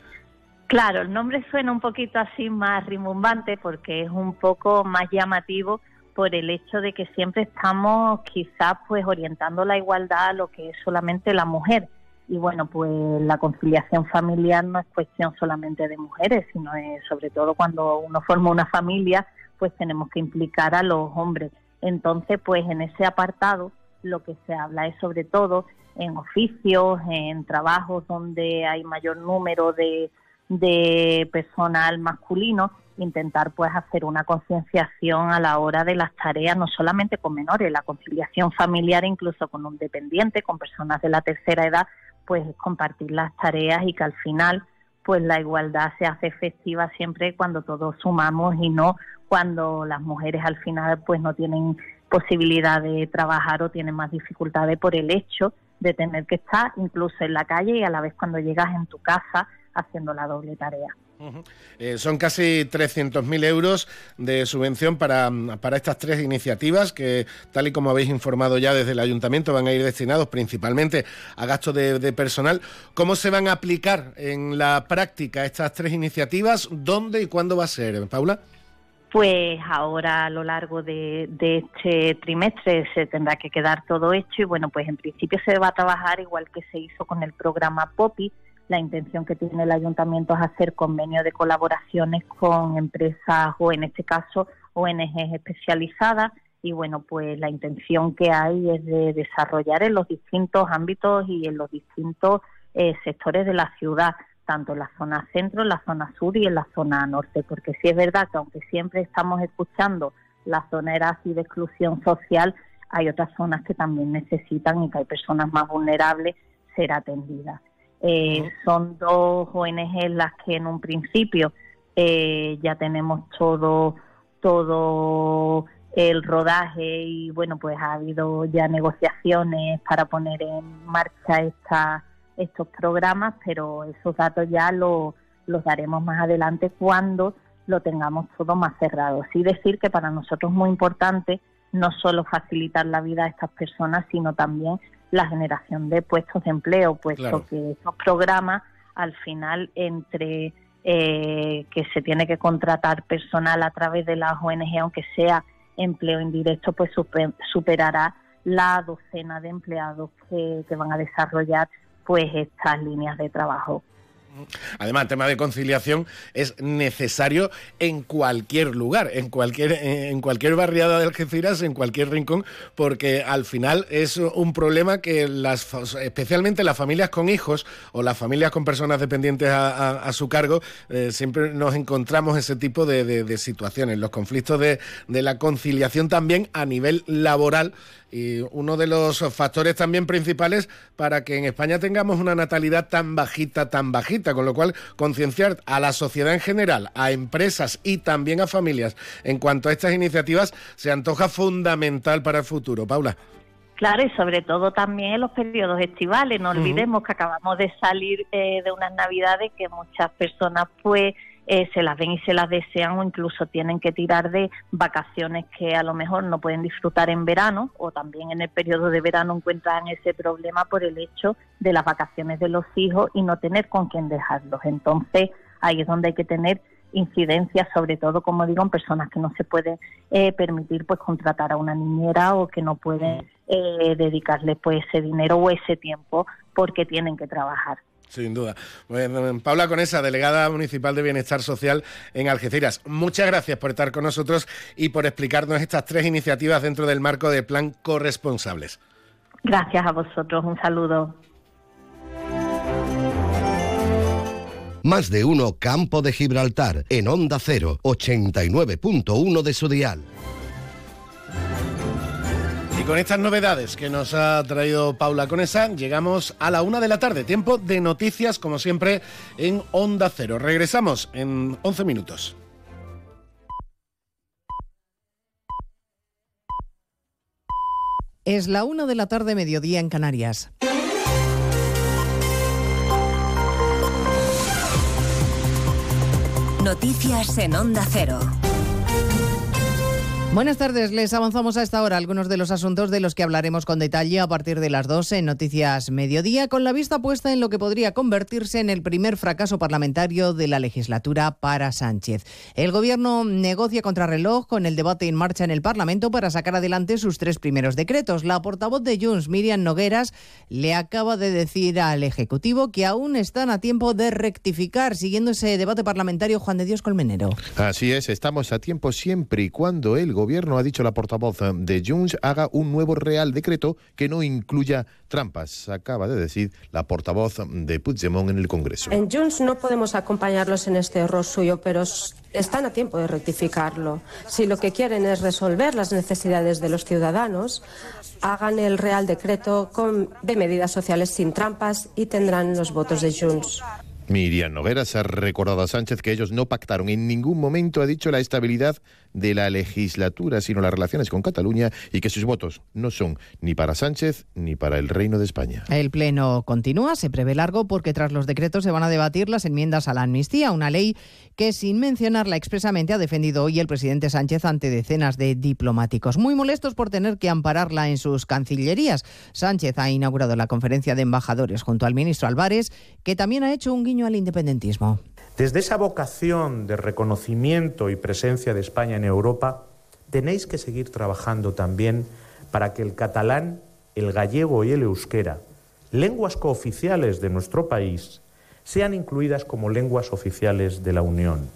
Claro, el nombre suena un poquito así más rimbombante porque es un poco más llamativo por el hecho de que siempre estamos quizás pues orientando la igualdad a lo que es solamente la mujer. Y bueno pues la conciliación familiar no es cuestión solamente de mujeres sino es sobre todo cuando uno forma una familia pues tenemos que implicar a los hombres. Entonces pues en ese apartado lo que se habla es sobre todo en oficios en trabajos donde hay mayor número de, de personal masculino intentar pues hacer una concienciación a la hora de las tareas, no solamente con menores, la conciliación familiar incluso con un dependiente, con personas de la tercera edad, pues compartir las tareas y que al final pues la igualdad se hace efectiva siempre cuando todos sumamos y no cuando las mujeres al final pues no tienen posibilidad de trabajar o tienen más dificultades por el hecho de tener que estar incluso en la calle y a la vez cuando llegas en tu casa haciendo la doble tarea. Eh, son casi 300.000 euros de subvención para, para, estas tres iniciativas que, tal y como habéis informado ya desde el ayuntamiento, van a ir destinados principalmente a gastos de, personal. ¿Cómo se van a aplicar en la práctica estas tres iniciativas? ¿Dónde y cuándo va a ser, Paula? Pues ahora a lo largo de, de, este trimestre se tendrá que quedar todo hecho y bueno, pues en principio se va a trabajar igual que se hizo con el programa POPI, la intención que tiene el ayuntamiento es hacer convenios de colaboraciones con empresas o en este caso ONGs especializadas y bueno, pues la intención que hay es de desarrollar en los distintos ámbitos y en los distintos eh, sectores de la ciudad, tanto en la zona centro, en la zona sur y en la zona norte, porque sí es verdad que aunque siempre estamos escuchando la zona así de exclusión social, hay otras zonas que también necesitan y que hay personas más vulnerables ser atendidas. Eh, son dos ONG las que en un principio eh, ya tenemos todo todo el rodaje y bueno pues ha habido ya negociaciones para poner en marcha esta, estos programas pero esos datos ya los daremos más adelante cuando lo tengamos todo más cerrado. Sí decir que para nosotros es muy importante no solo facilitar la vida a estas personas, sino también la generación de puestos de empleo, puesto que estos programas al final entre eh, que se tiene que contratar personal a través de las ONG, aunque sea empleo indirecto, pues superará la docena de empleados que, van a desarrollar pues estas líneas de trabajo. Además, el tema de conciliación es necesario en cualquier lugar, en cualquier, en cualquier barriada de Algeciras, en cualquier rincón, porque al final es un problema que las, especialmente las familias con hijos o las familias con personas dependientes a, su cargo, eh, siempre nos encontramos ese tipo de, situaciones. Los conflictos de, de la conciliación también a nivel laboral y uno de los factores también principales para que en España tengamos una natalidad tan bajita, tan bajita, con lo cual concienciar a la sociedad en general, a empresas y también a familias en cuanto a estas iniciativas se antoja fundamental para el futuro. Paula. Claro, y sobre todo también en los periodos estivales. No olvidemos que acabamos de salir eh, de unas navidades que muchas personas pues eh, se las ven y se las desean o incluso tienen que tirar de vacaciones que a lo mejor no pueden disfrutar en verano o también en el periodo de verano encuentran ese problema por el hecho de las vacaciones de los hijos y no tener con quién dejarlos. Entonces ahí es donde hay que tener incidencia, sobre todo, como digo, en personas que no se pueden eh, permitir pues contratar a una niñera o que no pueden eh, dedicarle pues ese dinero o ese tiempo porque tienen que trabajar. Sin duda. Bueno, Paula Conesa, delegada municipal de Bienestar Social en Algeciras, muchas gracias por estar con nosotros y por explicarnos estas tres iniciativas dentro del marco del plan corresponsables. Gracias a vosotros, un saludo. Más de uno Campo de Gibraltar en Onda 0, 89.1 de su dial. Y con estas novedades que nos ha traído Paula Conesa, llegamos a la una de la tarde. Tiempo de noticias, como siempre, en Onda Cero. Regresamos en 11 minutos. Es la una de la tarde, mediodía en Canarias. Noticias en Onda Cero. Buenas tardes, les avanzamos a esta hora algunos de los asuntos de los que hablaremos con detalle a partir de las 12 en Noticias Mediodía, con la vista puesta en lo que podría convertirse en el primer fracaso parlamentario de la legislatura para Sánchez. El Gobierno negocia contrarreloj con el debate en marcha en el Parlamento para sacar adelante sus tres primeros decretos. La portavoz de Junts, Miriam Nogueras, le acaba de decir al Ejecutivo que aún están a tiempo de rectificar, siguiendo ese debate parlamentario Juan de Dios Colmenero. Así es, estamos a tiempo siempre y cuando el Gobierno, ha dicho la portavoz de Junts, haga un nuevo Real Decreto que no incluya trampas, acaba de decir la portavoz de Puigdemont en el Congreso. En Junts no podemos acompañarlos en este error suyo, pero están a tiempo de rectificarlo. Si lo que quieren es resolver las necesidades de los ciudadanos, hagan el Real Decreto con, de medidas sociales sin trampas y tendrán los votos de Junts. Miriam Nogueras ha recordado a Sánchez que ellos no pactaron en ningún momento, ha dicho, la estabilidad de la legislatura, sino las relaciones con Cataluña y que sus votos no son ni para Sánchez ni para el Reino de España. El Pleno continúa, se prevé largo porque tras los decretos se van a debatir las enmiendas a la amnistía, una ley que sin mencionarla expresamente ha defendido hoy el presidente Sánchez ante decenas de diplomáticos, muy molestos por tener que ampararla en sus cancillerías. Sánchez ha inaugurado la conferencia de embajadores junto al ministro Álvarez, que también ha hecho un guiño al independentismo. Desde esa vocación de reconocimiento y presencia de España en Europa, tenéis que seguir trabajando también para que el catalán, el gallego y el euskera, lenguas cooficiales de nuestro país, sean incluidas como lenguas oficiales de la Unión.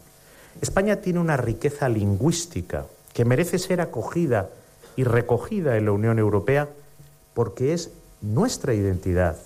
España tiene una riqueza lingüística que merece ser acogida y recogida en la Unión Europea porque es nuestra identidad,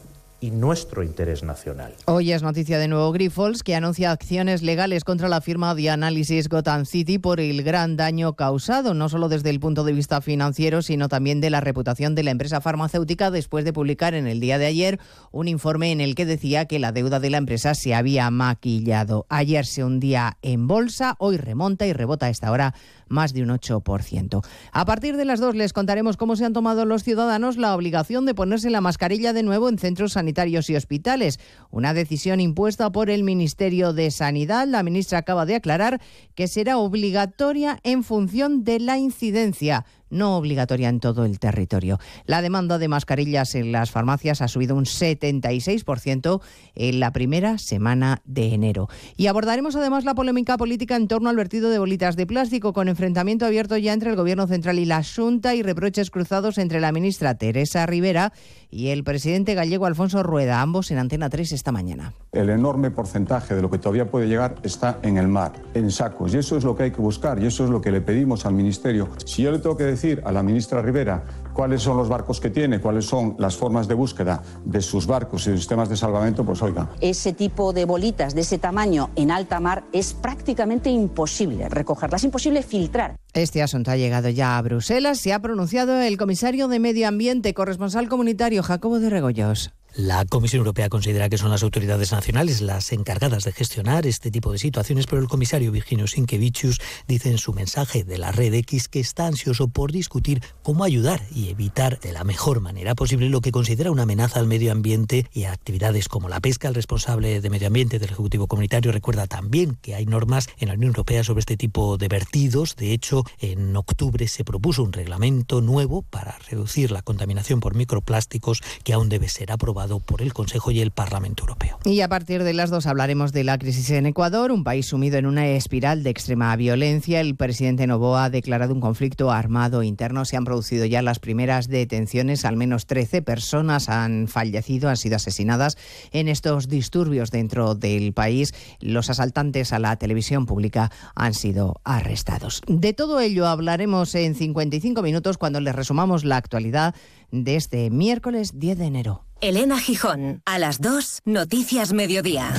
y nuestro interés nacional. Hoy es noticia de nuevo Grifols, que anuncia acciones legales contra la firma de análisis Gotham City por el gran daño causado, no solo desde el punto de vista financiero, sino también de la reputación de la empresa farmacéutica después de publicar en el día de ayer un informe en el que decía que la deuda de la empresa se había maquillado. Ayer se hundía en bolsa, hoy remonta y rebota a esta hora más de un 8%. A partir de las dos les contaremos cómo se han tomado los ciudadanos la obligación de ponerse la mascarilla de nuevo en centros sanitarios y hospitales. Una decisión impuesta por el Ministerio de Sanidad. La ministra acaba de aclarar que será obligatoria en función de la incidencia no obligatoria en todo el territorio. La demanda de mascarillas en las farmacias ha subido un 76% en la primera semana de enero. Y abordaremos además la polémica política en torno al vertido de bolitas de plástico, con enfrentamiento abierto ya entre el Gobierno Central y la Junta y reproches cruzados entre la ministra Teresa Rivera y el presidente gallego Alfonso Rueda, ambos en Antena 3 esta mañana. El enorme porcentaje de lo que todavía puede llegar está en el mar, en sacos, y eso es lo que hay que buscar y eso es lo que le pedimos al Ministerio. Si yo le tengo que decir a la ministra Rivera cuáles son los barcos que tiene, cuáles son las formas de búsqueda de sus barcos y sistemas de salvamento, pues oiga. Ese tipo de bolitas de ese tamaño en alta mar es prácticamente imposible recogerlas, imposible filtrar. Este asunto ha llegado ya a Bruselas. Se ha pronunciado el comisario de Medio Ambiente, corresponsal comunitario Jacobo de Regoyos. La Comisión Europea considera que son las autoridades nacionales las encargadas de gestionar este tipo de situaciones, pero el comisario Virginio Sinkevicius dice en su mensaje de la Red X que está ansioso por discutir cómo ayudar y evitar de la mejor manera posible lo que considera una amenaza al medio ambiente y a actividades como la pesca. El responsable de medio ambiente del Ejecutivo Comunitario recuerda también que hay normas en la Unión Europea sobre este tipo de vertidos. De hecho, en octubre se propuso un reglamento nuevo para reducir la contaminación por microplásticos que aún debe ser aprobado por el Consejo y el Parlamento Europeo. Y a partir de las dos hablaremos de la crisis en Ecuador, un país sumido en una espiral de extrema violencia. El presidente Novoa ha declarado un conflicto armado interno. Se han producido ya las primeras detenciones. Al menos 13 personas han fallecido, han sido asesinadas en estos disturbios dentro del país. Los asaltantes a la televisión pública han sido arrestados. De todo ello hablaremos en 55 minutos cuando les resumamos la actualidad de este miércoles 10 de enero. Elena Gijón, a las 2, Noticias Mediodía.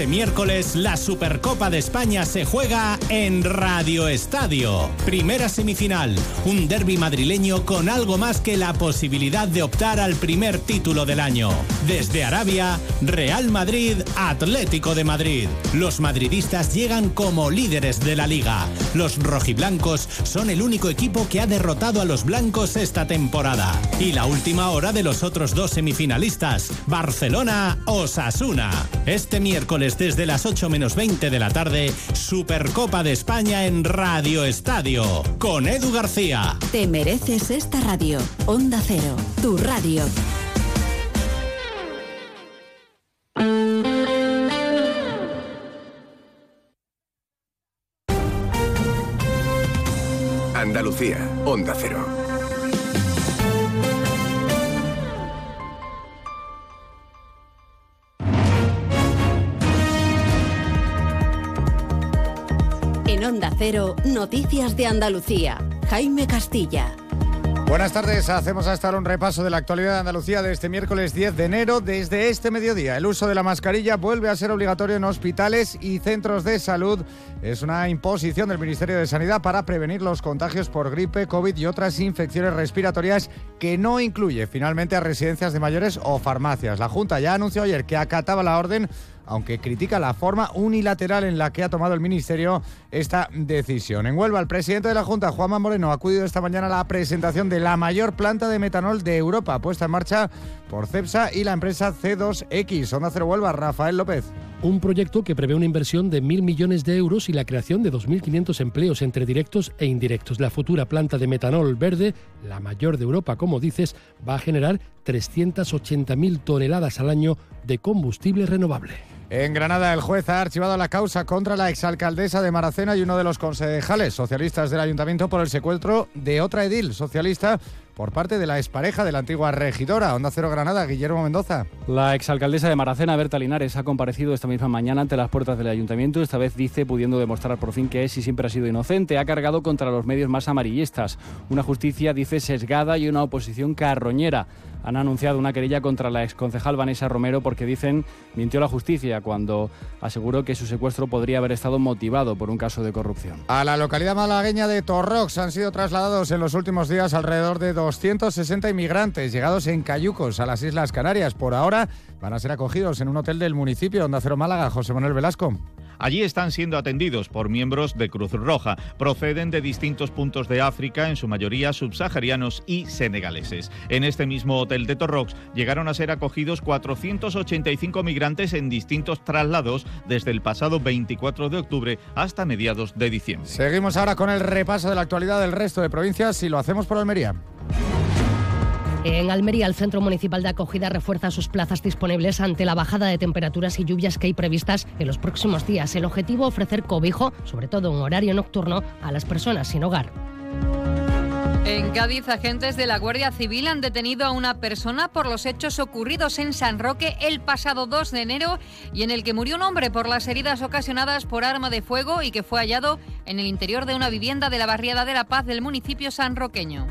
Este miércoles la Supercopa de España se juega en Radio Estadio. Primera semifinal, un derby madrileño con algo más que la posibilidad de optar al primer título del año. Desde Arabia, Real Madrid, Atlético de Madrid. Los madridistas llegan como líderes de la liga. Los rojiblancos son el único equipo que ha derrotado a los blancos esta temporada. Y la última hora de los otros dos semifinalistas, Barcelona-Osasuna. Este miércoles desde las 8 menos 20 de la tarde, Supercopa de España en Radio Estadio, con Edu García. Te mereces esta radio. Onda Cero, tu radio. Andalucía, Onda Cero. Noticias de Andalucía. Jaime Castilla. Buenas tardes, hacemos hasta ahora un repaso de la actualidad de Andalucía de este miércoles 10 de enero. Desde este mediodía, el uso de la mascarilla vuelve a ser obligatorio en hospitales y centros de salud. Es una imposición del Ministerio de Sanidad para prevenir los contagios por gripe, COVID y otras infecciones respiratorias que no incluye finalmente a residencias de mayores o farmacias. La Junta ya anunció ayer que acataba la orden aunque critica la forma unilateral en la que ha tomado el Ministerio esta decisión. En Huelva, el presidente de la Junta, Juanma Moreno, ha acudido esta mañana a la presentación de la mayor planta de metanol de Europa, puesta en marcha por CEPSA y la empresa C2X. Onda Cero Huelva, Rafael López. Un proyecto que prevé una inversión de mil millones de euros y la creación de 2.500 empleos entre directos e indirectos. La futura planta de metanol verde, la mayor de Europa, como dices, va a generar 380.000 toneladas al año de combustible renovable. En Granada, el juez ha archivado la causa contra la exalcaldesa de Maracena y uno de los concejales socialistas del ayuntamiento por el secuestro de otra edil socialista por parte de la expareja de la antigua regidora. Onda Cero Granada, Guillermo Mendoza. La exalcaldesa de Maracena, Berta Linares, ha comparecido esta misma mañana ante las puertas del ayuntamiento. Esta vez dice, pudiendo demostrar por fin que es y siempre ha sido inocente, ha cargado contra los medios más amarillistas. Una justicia, dice, sesgada y una oposición carroñera han anunciado una querella contra la exconcejal Vanessa Romero porque dicen mintió la justicia cuando aseguró que su secuestro podría haber estado motivado por un caso de corrupción. A la localidad malagueña de Torrox han sido trasladados en los últimos días alrededor de 260 inmigrantes llegados en cayucos a las Islas Canarias. Por ahora van a ser acogidos en un hotel del municipio donde Cero Málaga, José Manuel Velasco. Allí están siendo atendidos por miembros de Cruz Roja. Proceden de distintos puntos de África, en su mayoría subsaharianos y senegaleses. En este mismo hotel de Torrox llegaron a ser acogidos 485 migrantes en distintos traslados desde el pasado 24 de octubre hasta mediados de diciembre. Seguimos ahora con el repaso de la actualidad del resto de provincias y lo hacemos por Almería. En Almería, el Centro Municipal de Acogida refuerza sus plazas disponibles ante la bajada de temperaturas y lluvias que hay previstas en los próximos días. El objetivo, ofrecer cobijo, sobre todo en horario nocturno, a las personas sin hogar. En Cádiz, agentes de la Guardia Civil han detenido a una persona por los hechos ocurridos en San Roque el pasado 2 de enero y en el que murió un hombre por las heridas ocasionadas por arma de fuego y que fue hallado en el interior de una vivienda de la barriada de La Paz del municipio sanroqueño.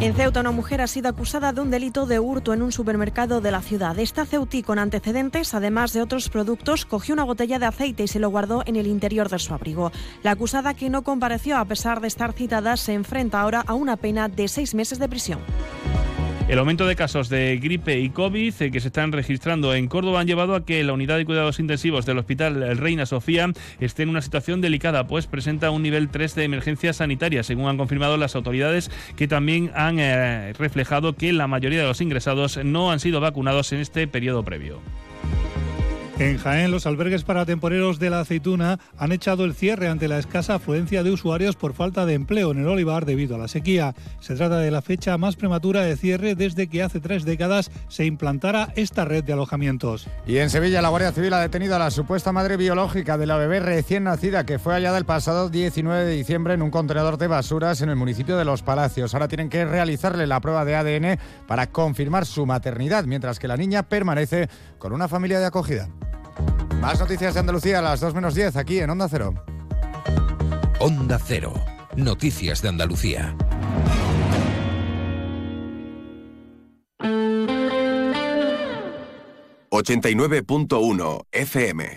En Ceuta, una mujer ha sido acusada de un delito de hurto en un supermercado de la ciudad. Esta ceutí con antecedentes, además de otros productos, cogió una botella de aceite y se lo guardó en el interior de su abrigo. La acusada, que no compareció a pesar de estar citada, se enfrenta ahora a una pena de seis meses de prisión. El aumento de casos de gripe y COVID eh, que se están registrando en Córdoba han llevado a que la unidad de cuidados intensivos del Hospital Reina Sofía esté en una situación delicada, pues presenta un nivel 3 de emergencia sanitaria, según han confirmado las autoridades que también han eh, reflejado que la mayoría de los ingresados no han sido vacunados en este periodo previo. En Jaén, los albergues para temporeros de la aceituna han echado el cierre ante la escasa afluencia de usuarios por falta de empleo en el olivar debido a la sequía. Se trata de la fecha más prematura de cierre desde que hace tres décadas se implantara esta red de alojamientos. Y en Sevilla, la Guardia Civil ha detenido a la supuesta madre biológica de la bebé recién nacida que fue hallada el pasado 19 de diciembre en un contenedor de basuras en el municipio de Los Palacios. Ahora tienen que realizarle la prueba de ADN para confirmar su maternidad, mientras que la niña permanece con una familia de acogida. Más noticias de Andalucía a las 2 menos 10 aquí en Onda Cero. Onda Cero. Noticias de Andalucía. ...89.1 FM.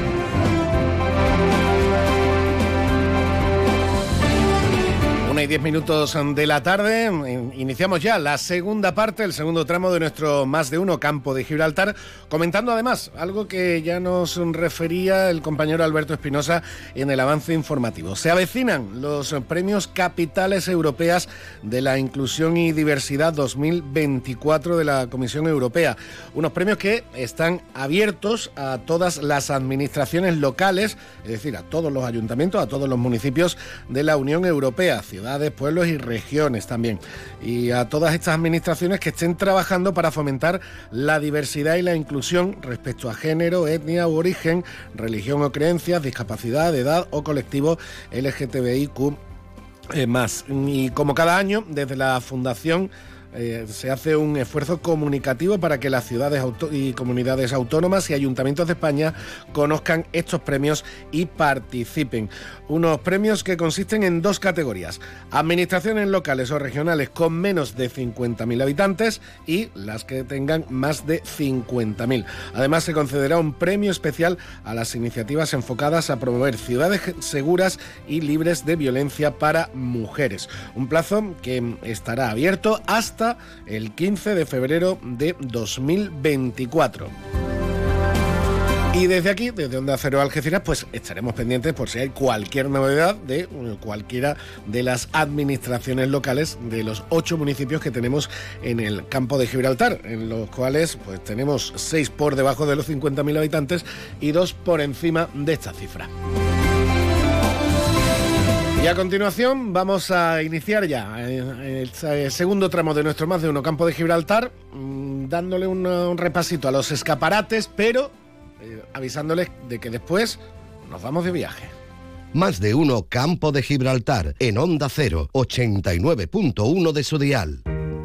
Una diez minutos de la tarde, iniciamos ya la segunda parte, el segundo tramo de nuestro más de uno campo de Gibraltar, comentando además algo que ya nos refería el compañero Alberto Espinosa en el avance informativo. Se avecinan los premios capitales europeas de la inclusión y diversidad 2024 de la Comisión Europea, unos premios que están abiertos a todas las administraciones locales, es decir, a todos los ayuntamientos, a todos los municipios de la Unión Europea, ciudades, pueblos y regiones también. Y a todas estas administraciones que estén trabajando para fomentar la diversidad y la inclusión respecto a género, etnia u origen, religión o creencias, discapacidad, edad o colectivo LGTBIQ. eh, más. Y como cada año, desde la Fundación eh, se hace un esfuerzo comunicativo para que las ciudades y comunidades autónomas y ayuntamientos de España conozcan estos premios y participen. Unos premios que consisten en dos categorías. Administraciones locales o regionales con menos de 50.000 habitantes y las que tengan más de 50.000. Además se concederá un premio especial a las iniciativas enfocadas a promover ciudades seguras y libres de violencia para mujeres. Un plazo que estará abierto hasta el 15 de febrero de 2024. Y desde aquí, desde Onda Cero Algeciras, pues estaremos pendientes por si hay cualquier novedad de cualquiera de las administraciones locales de los ocho municipios que tenemos en el campo de Gibraltar, en los cuales pues tenemos seis por debajo de los 50.000 habitantes y dos por encima de esta cifra. Y a continuación vamos a iniciar ya el eh, segundo tramo de nuestro más de uno campo de Gibraltar, mm, dándole un, un repasito a los escaparates, pero eh, avisándoles de que después nos vamos de viaje. Más de uno Campo de Gibraltar en Onda 0, 89.1 de su dial.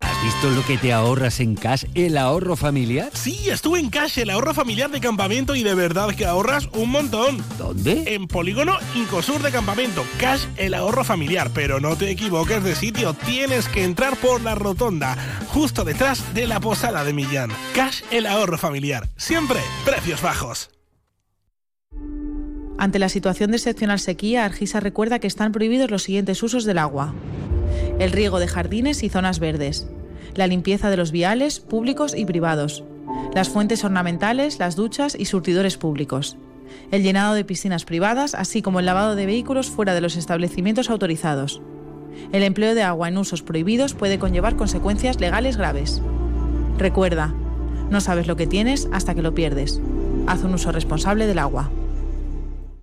¿Has visto lo que te ahorras en Cash, el ahorro familiar? Sí, estuve en Cash, el ahorro familiar de campamento y de verdad que ahorras un montón. ¿Dónde? En Polígono Incosur de Campamento. Cash, el ahorro familiar. Pero no te equivoques de sitio, tienes que entrar por la rotonda, justo detrás de la posada de Millán. Cash, el ahorro familiar. Siempre precios bajos. Ante la situación de excepcional sequía, Argisa recuerda que están prohibidos los siguientes usos del agua. El riego de jardines y zonas verdes. La limpieza de los viales públicos y privados. Las fuentes ornamentales, las duchas y surtidores públicos. El llenado de piscinas privadas, así como el lavado de vehículos fuera de los establecimientos autorizados. El empleo de agua en usos prohibidos puede conllevar consecuencias legales graves. Recuerda, no sabes lo que tienes hasta que lo pierdes. Haz un uso responsable del agua.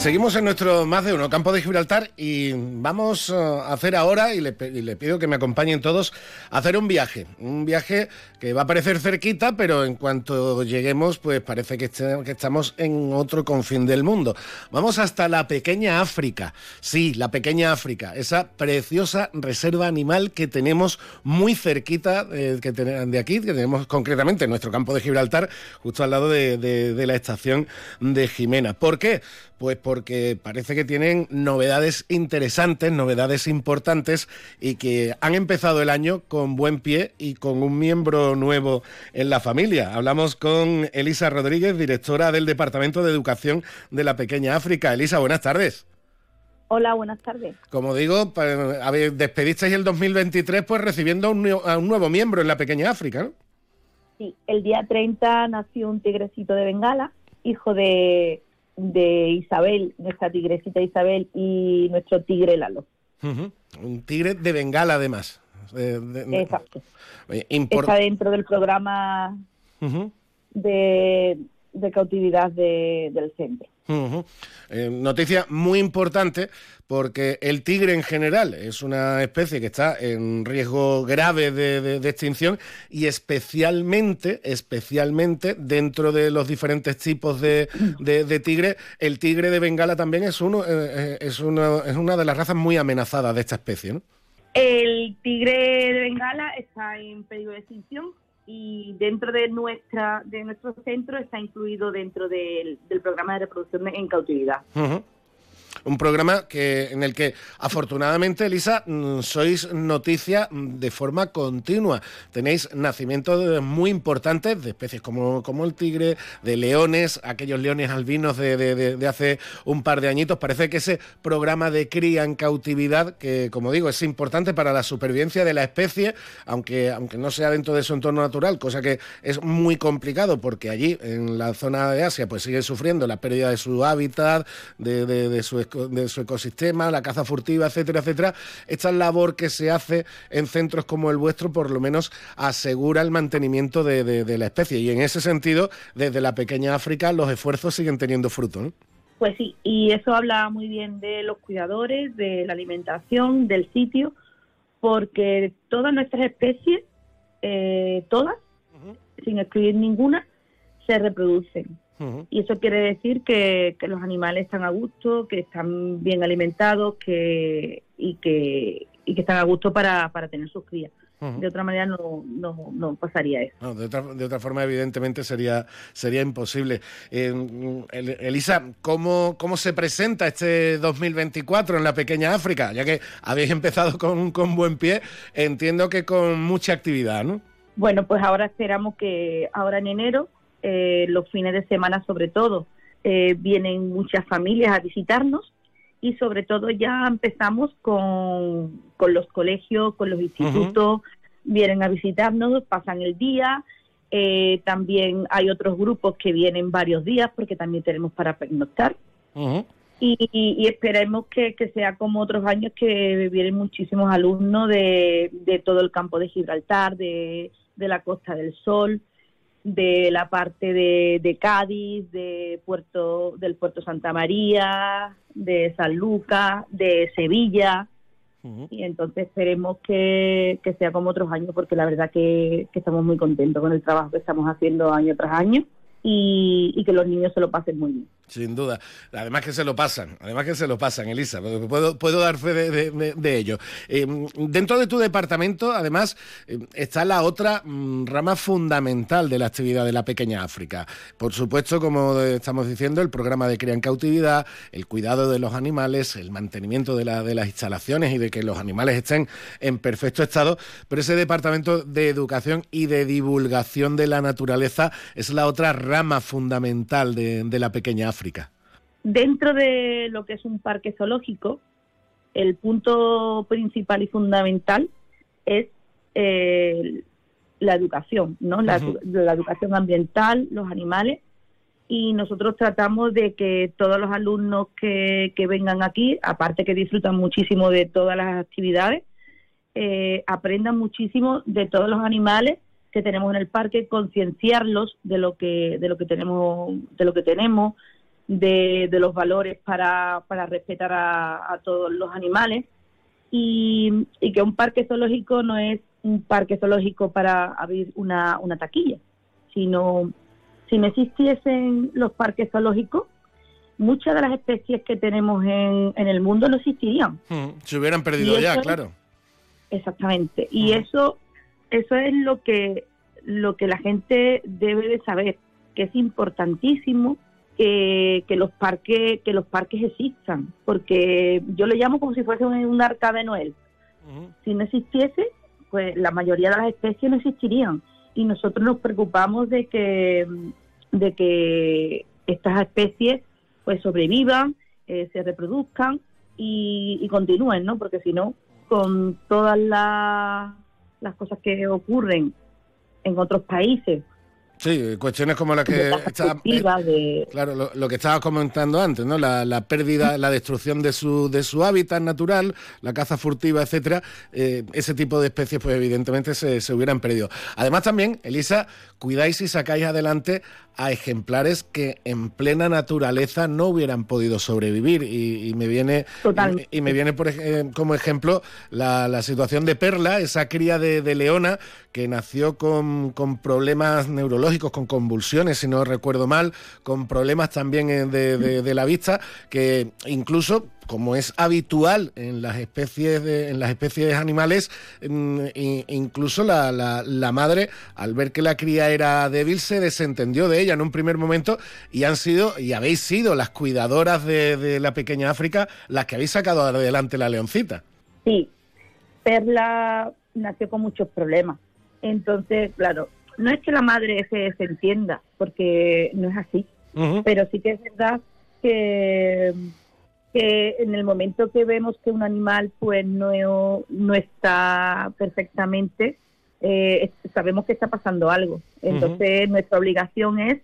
Seguimos en nuestro más de uno campo de Gibraltar y vamos eh, a hacer ahora, y le, pido que me acompañen todos, a hacer un viaje. Un viaje que va a parecer cerquita, pero en cuanto lleguemos, pues parece que, este, estamos en otro confín del mundo. Vamos hasta la pequeña África. Sí, la pequeña África, esa preciosa reserva animal que tenemos muy cerquita eh, de aquí, que tenemos concretamente en nuestro campo de Gibraltar, justo al lado de la estación de Jimena. ¿Por qué? Pues porque parece que tienen novedades interesantes, novedades importantes y que han empezado el año con buen pie y con un miembro nuevo en la familia. Hablamos con Elisa Rodríguez, directora del Departamento de Educación de la Pequeña África. Elisa, buenas tardes. Hola, buenas tardes. Como digo, a ver, despedisteis el 2023 pues recibiendo a un, a un nuevo miembro en la Pequeña África, ¿no? Sí, el día 30 nació un tigrecito de Bengala, hijo de de Isabel, nuestra tigrecita Isabel y nuestro tigre Lalo. Uh -huh. Un tigre de Bengala, además. De, de, Exacto. Import... Está dentro del programa uh -huh. de, de, cautividad de, del centro. Eh, noticia muy importante porque el tigre en general es una especie que está en riesgo grave de, extinción y especialmente, especialmente dentro de los diferentes tipos de, tigre, el tigre de Bengala también es uno eh, es una es una de las razas muy amenazadas de esta especie, ¿no? El tigre de Bengala está en peligro de extinción y dentro de nuestra de nuestro centro está incluido dentro del, del programa de reproducción en cautividad. Un programa que en el que afortunadamente Elisa mm, sois noticia de forma continua. Tenéis nacimientos muy importantes de especies como, como el tigre de leones aquellos leones albinos de, de, de, hace un par de añitos. Parece que ese programa de cría en cautividad que como digo es importante para la supervivencia de la especie aunque aunque no sea dentro de su entorno natural cosa que es muy complicado porque allí en la zona de Asia pues sigue sufriendo la pérdida de su hábitat de, de su de su ecosistema, la caza furtiva, etcétera, etcétera. Esta labor que se hace en centros como el vuestro, por lo menos asegura el mantenimiento de, de, de la especie. Y en ese sentido, desde la pequeña África, los esfuerzos siguen teniendo fruto, ¿no? Pues sí, y eso habla muy bien de los cuidadores, de la alimentación, del sitio, porque todas nuestras especies, eh, todas, uh -huh. sin excluir ninguna, se reproducen. Uh -huh. Y eso quiere decir que, que, los animales están a gusto, que están bien alimentados que, y, que, y que están a gusto para, para tener sus crías. Uh -huh. De otra manera no, no, no pasaría eso. No, de, otra, de, otra, forma, evidentemente, sería, sería imposible. Eh, Elisa, ¿cómo, ¿cómo se presenta este 2024 en la pequeña África? Ya que habéis empezado con, con buen pie, entiendo que con mucha actividad, ¿no? Bueno, pues ahora esperamos que ahora en enero eh, los fines de semana sobre todo, eh, vienen muchas familias a visitarnos y sobre todo ya empezamos con, con los colegios, con los institutos, uh -huh. vienen a visitarnos, pasan el día Eh, también hay otros grupos que vienen varios días porque también tenemos para pernoctar. y, y, esperemos que, que, sea como otros años que vienen muchísimos alumnos de, de todo el campo de Gibraltar, de, de la Costa del Sol, de la parte de, de, Cádiz, de Puerto, del Puerto Santa María, de San Lucas, de Sevilla. Y entonces esperemos que, que, sea como otros años, porque la verdad que, que estamos muy contentos con el trabajo que estamos haciendo año tras año y, y que los niños se lo pasen muy bien. Sin duda. Además que se lo pasan, además que se lo pasan, Elisa. Puedo, puedo dar fe de, ello. Eh, dentro de tu departamento, además, eh, está la otra mm, rama fundamental de la actividad de la pequeña África. Por supuesto, como estamos diciendo, el programa de cría en cautividad, el cuidado de los animales, el mantenimiento de, la, de las instalaciones y de que los animales estén en perfecto estado. Pero ese departamento de educación y de divulgación de la naturaleza es la otra rama fundamental de, de la pequeña África. Dentro de lo que es un parque zoológico, el punto principal y fundamental es eh, la educación, ¿no? La, educación ambiental, los animales, y nosotros tratamos de que todos los alumnos que, vengan aquí, aparte que disfrutan muchísimo de todas las actividades, eh, aprendan muchísimo de todos los animales que tenemos en el parque, concienciarlos de lo que de lo que tenemos de lo que tenemos, de, los valores para, para respetar a, todos los animales y, que un parque zoológico no es un parque zoológico para abrir una, una taquilla, sino si no existiesen los parques zoológicos, muchas de las especies que tenemos en, en el mundo no existirían. Hmm, se hubieran perdido ya, claro. Exactamente. Y hmm. eso, eso es lo que, lo que la gente debe de saber, que es importantísimo que, los parques que los parques existan, porque yo le llamo como si fuese un, arca de Noel. Si no existiese, pues la mayoría de las especies no existirían y nosotros nos preocupamos de que de que estas especies pues sobrevivan, eh, se reproduzcan y, y, continúen, ¿no? Porque si no, con todas las, las cosas que ocurren en otros países Sí, cuestiones como las que eh, claro, lo, que estabas comentando antes, ¿no? La, pérdida, la destrucción de su de su hábitat natural, la caza furtiva, etcétera, eh, ese tipo de especies, pues evidentemente se, se hubieran perdido. Además también, Elisa, cuidáis y sacáis adelante a ejemplares que en plena naturaleza no hubieran podido sobrevivir y, me viene y, me viene por, eh, como ejemplo la, situación de Perla, esa cría de, leona que nació con, con, problemas neurológicos, con convulsiones, si no recuerdo mal, con problemas también eh, de, de la vista, que incluso como es habitual en las especies en las especies animales, mm, incluso la, la, madre, al ver que la cría era débil, se desentendió de ella en un primer momento y han sido, y habéis sido las cuidadoras de, la pequeña África las que habéis sacado adelante la leoncita. Sí, Perla nació con muchos problemas. Entonces, claro, no es que la madre se desentienda, porque no es así, pero sí que es verdad que que en el momento que vemos que un animal pues no, no está perfectamente, eh, sabemos que está pasando algo. Entonces nuestra obligación es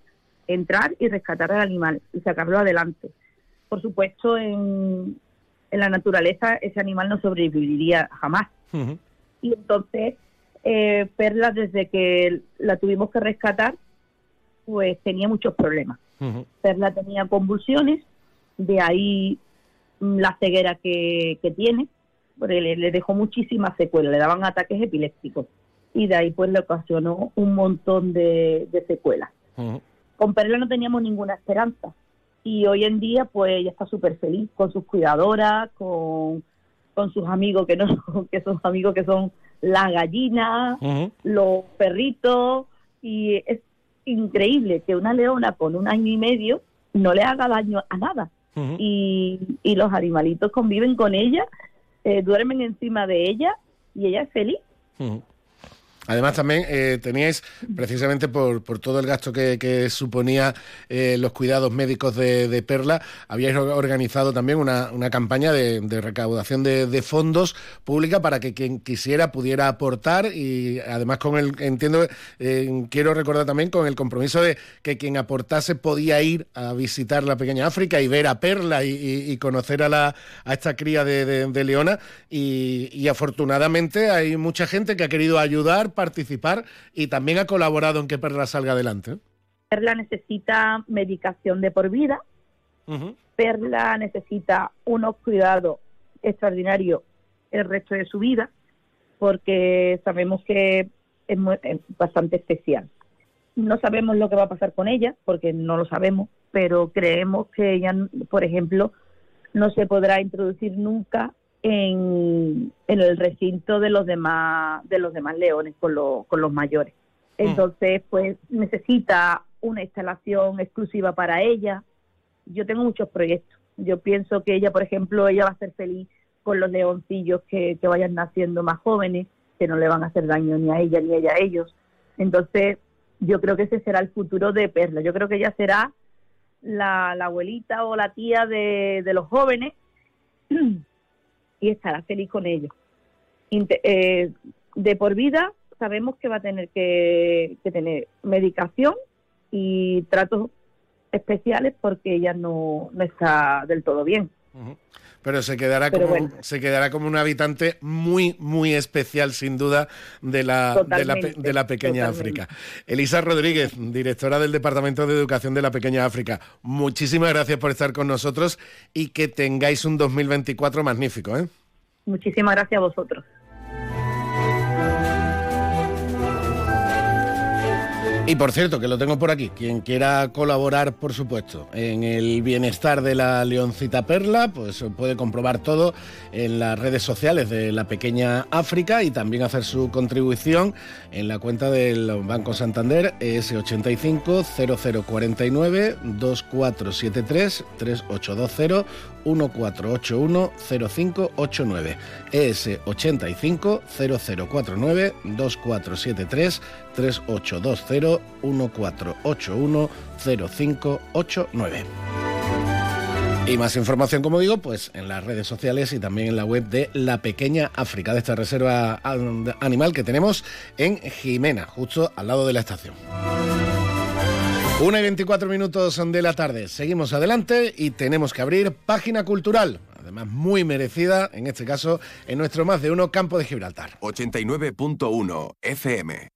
entrar y rescatar al animal y sacarlo adelante. Por supuesto, en, en la naturaleza ese animal no sobreviviría jamás. Y entonces, eh, Perla, desde que la tuvimos que rescatar, pues tenía muchos problemas. Perla tenía convulsiones, de ahí la ceguera que, tiene, porque le, dejó muchísimas secuelas, le daban ataques epilépticos y de ahí pues le ocasionó un montón de, secuelas. Con Perla no teníamos ninguna esperanza y hoy en día pues ella está súper feliz con sus cuidadoras, con, con sus amigos que no que son amigos que son las gallinas, los perritos y es increíble que una leona con un año y medio no le haga daño a nada. Y, y, los animalitos conviven con ella, eh, duermen encima de ella y ella es feliz. Además también eh, teníais, precisamente por, por, todo el gasto que, que suponía eh, los cuidados médicos de, Perla, habíais organizado también una, una campaña de, recaudación de, fondos pública para que quien quisiera pudiera aportar y además con el, entiendo, eh, quiero recordar también con el compromiso de que quien aportase podía ir a visitar la pequeña África y ver a Perla y, conocer a, la, a esta cría de, Leona y afortunadamente hay mucha gente que ha querido ayudar participar y también ha colaborado en que Perla salga adelante. Perla necesita medicación de por vida. Perla necesita unos cuidados extraordinarios el resto de su vida porque sabemos que es, muy, es bastante especial. No sabemos lo que va a pasar con ella porque no lo sabemos, pero creemos que ella, por ejemplo, no se podrá introducir nunca en, en, el recinto de los demás de los demás leones con, lo, con los mayores. Entonces, pues necesita una instalación exclusiva para ella. Yo tengo muchos proyectos. Yo pienso que ella, por ejemplo, ella va a ser feliz con los leoncillos que, que vayan naciendo más jóvenes, que no le van a hacer daño ni a ella ni a ella a ellos. Entonces, yo creo que ese será el futuro de Perla. Yo creo que ella será la, la abuelita o la tía de, de los jóvenes y estará feliz con ellos. Eh, de por vida sabemos que va a tener que, tener medicación y tratos especiales porque ella no, no está del todo bien. Pero se quedará Pero como bueno. se quedará como un habitante muy muy especial sin duda de la de la, de la, pequeña totalmente. África. Elisa Rodríguez, directora del Departamento de Educación de la Pequeña África. Muchísimas gracias por estar con nosotros y que tengáis un 2024 magnífico, ¿eh? Muchísimas gracias a vosotros. Y por cierto, que lo tengo por aquí, quien quiera colaborar, por supuesto, en el bienestar de la leoncita perla, pues puede comprobar todo en las redes sociales de la pequeña África y también hacer su contribución en la cuenta del Banco Santander ES85 0049 2473 3820 1481 0589 ES85 0049 2473 3820 1481 0589. Y más información, como digo, pues en las redes sociales y también en la web de La Pequeña África, de esta reserva animal que tenemos en Jimena, justo al lado de la estación. Una y 24 minutos de la tarde. Seguimos adelante y tenemos que abrir página cultural. Además, muy merecida, en este caso, en nuestro más de uno campo de Gibraltar. 89.1 FM.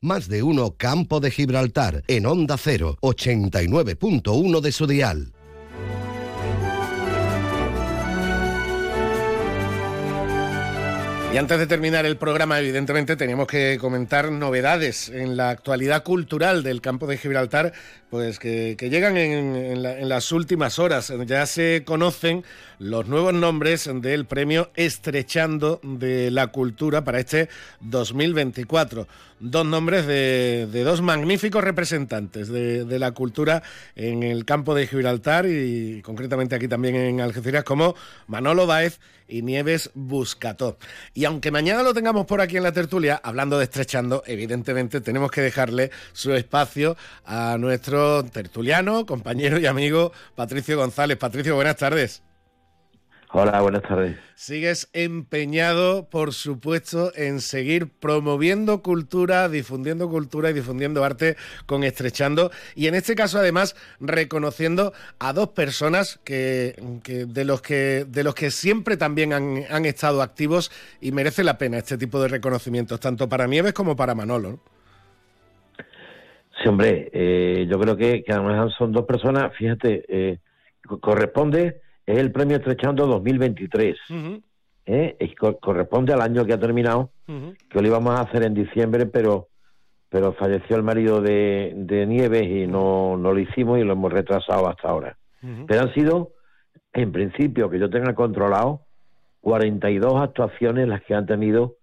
Más de uno Campo de Gibraltar en Onda 0, 89.1 de su dial. Y antes de terminar el programa, evidentemente teníamos que comentar novedades en la actualidad cultural del campo de Gibraltar, pues que, llegan en, las últimas horas. Ya se conocen los nuevos nombres del premio Estrechando de la Cultura para este 2024. Dos nombres de, dos magníficos representantes de, la cultura en el campo de Gibraltar y concretamente aquí también en Algeciras, como Manolo Báez y Nieves Buscató. Y aunque mañana lo tengamos por aquí en la tertulia, hablando de Estrechando, evidentemente tenemos que dejarle su espacio a nuestro tertuliano, compañero y amigo Patricio González. Patricio, buenas tardes. Hola, buenas tardes. Sigues empeñado, por supuesto, en seguir promoviendo cultura, difundiendo cultura y difundiendo arte con Estrechando. Y en este caso, además, reconociendo a dos personas que, que de, los que de los que siempre también han, han, estado activos y merece la pena este tipo de reconocimientos, tanto para Nieves como para Manolo. Sí, hombre, eh, yo creo que, que, además son dos personas, fíjate, eh, corresponde es el premio Estrechando 2023. Uh -huh. ¿eh? co corresponde al año que ha terminado, uh -huh. que lo íbamos a hacer en diciembre, pero pero falleció el marido de, de Nieves y no, no lo hicimos y lo hemos retrasado hasta ahora. Pero han sido, en principio, que yo tenga controlado, 42 actuaciones las que han tenido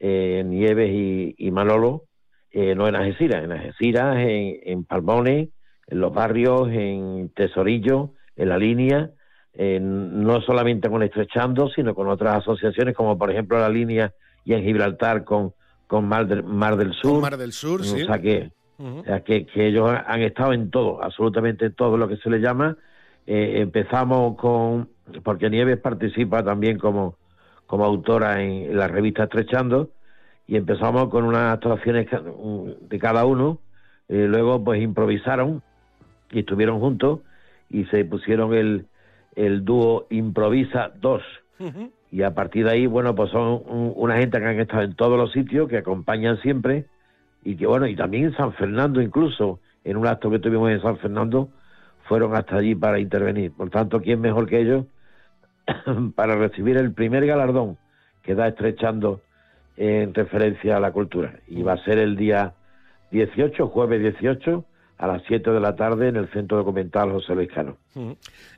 eh, Nieves y, y Manolo, eh, no en Algeciras, en Algeciras, en, en Palmones, en los barrios, en Tesorillo, en la línea, eh, no solamente con Estrechando, sino con otras asociaciones, como por ejemplo la línea y en Gibraltar con, con Mar, del, Mar del Sur. Mar del Sur, o sí. sea que, o sea que, que ellos han estado en todo, absolutamente en todo lo que se le llama. Eh, empezamos con, porque Nieves participa también como, como autora en, la revista Estrechando, y empezamos con unas actuaciones de cada uno, eh, luego pues improvisaron y estuvieron juntos y se pusieron el, el dúo Improvisa 2. Y a partir de ahí, bueno, pues son un- una gente que han estado en todos los sitios, que acompañan siempre, y que bueno, y también en San Fernando incluso, en un acto que tuvimos en San Fernando, fueron hasta allí para intervenir. Por tanto, ¿quién mejor que ellos para recibir el primer galardón que da estrechando en referencia a la cultura? Y va a ser el día 18, jueves 18, a las 7 de la tarde en el Centro Documental José Luis Cano.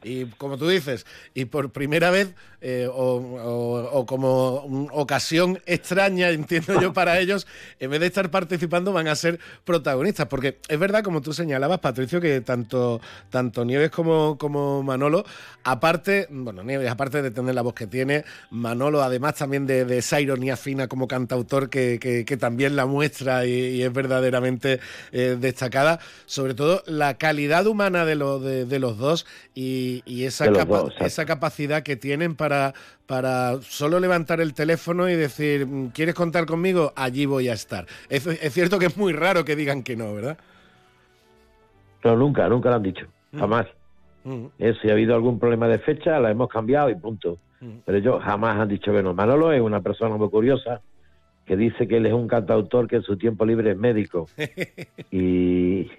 Y como tú dices, y por primera vez, eh, o, o- o como mm, ocasión extraña, entiendo yo, para ellos, en vez de estar participando, van a ser protagonistas. Porque es verdad, como tú señalabas, Patricio, que tanto, tanto Nieves como, como Manolo, aparte, bueno, Nieves, aparte de tener la voz que tiene, Manolo, además también de, de esa ironía fina como cantautor que, que- que también la muestra y, y es verdaderamente eh, destacada, sobre todo la calidad humana de, lo- de, de los dos y, y esa, capa- dos, esa capacidad que tienen para, para solo levantar el teléfono y decir, "Mm, ¿quieres contar conmigo? Allí voy a estar. Es, es cierto que es muy raro que digan que no, ¿verdad? No, nunca, nunca lo han dicho, jamás. Mm. Eh, si ha habido algún problema de fecha, la hemos cambiado y punto. Pero ellos jamás han dicho que no. Manolo es una persona muy curiosa que dice que él es un cantautor que en su tiempo libre es médico. y,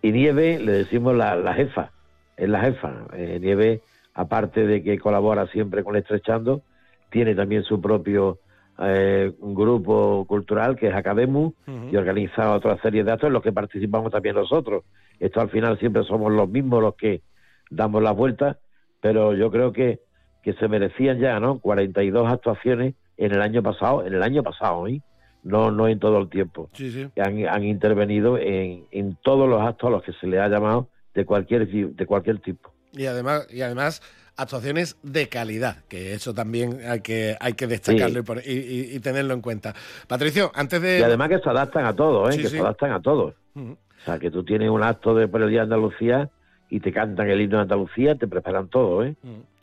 y Nieve le decimos la, la jefa, es la jefa. Eh, Nieve, aparte de que colabora siempre con Estrechando, tiene también su propio eh, grupo cultural que es Academu y organiza otra serie de actos en los que participamos también nosotros. Esto al final siempre somos los mismos los que damos las vueltas, pero yo creo que, que se merecían ya, ¿no? 42 actuaciones en el año pasado, en el año pasado, ¿eh? No, no en todo el tiempo. Sí, sí. Han, han intervenido en, en todos los actos a los que se le ha llamado de cualquier, de cualquier tipo. Y además, y además actuaciones de calidad, que eso también hay que, hay que destacarlo Sí. y, tenerlo en cuenta. Patricio, antes de... Y además que se adaptan a todos, ¿eh? Que se adaptan a todos. O sea, que tú tienes un acto de Día de Andalucía y te cantan el himno de Andalucía, te preparan todo, ¿eh?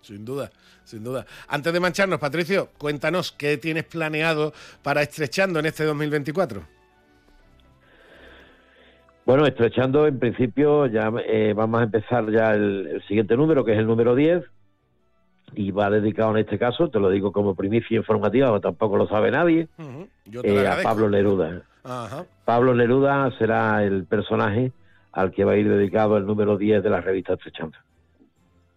Sin duda, sin duda. Antes de mancharnos, Patricio, cuéntanos qué tienes planeado para Estrechando en este 2024. Bueno, estrechando, en principio ya eh, vamos a empezar ya el, el siguiente número, que es el número 10, y va dedicado en este caso, te lo digo como primicia informativa, tampoco lo sabe nadie, Yo te eh, a. Pablo Neruda. Ajá. Pablo Neruda será el personaje al que va a ir dedicado el número 10 de la revista Estrechando.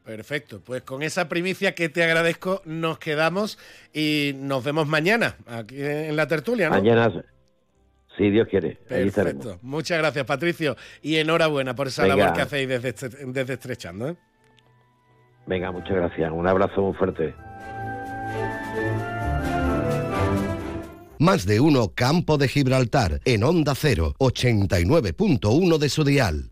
Perfecto, pues con esa primicia que te agradezco nos quedamos y nos vemos mañana aquí en la tertulia, ¿no? Mañana, si Dios quiere, ahí. Perfecto. Muchas gracias, Patricio, y enhorabuena por esa Venga. labor que hacéis desde, este- desde Estrechando. ¿eh? Venga, muchas gracias. Un abrazo muy fuerte. Más de uno Campo de Gibraltar en Onda 0, 89.1 de su dial.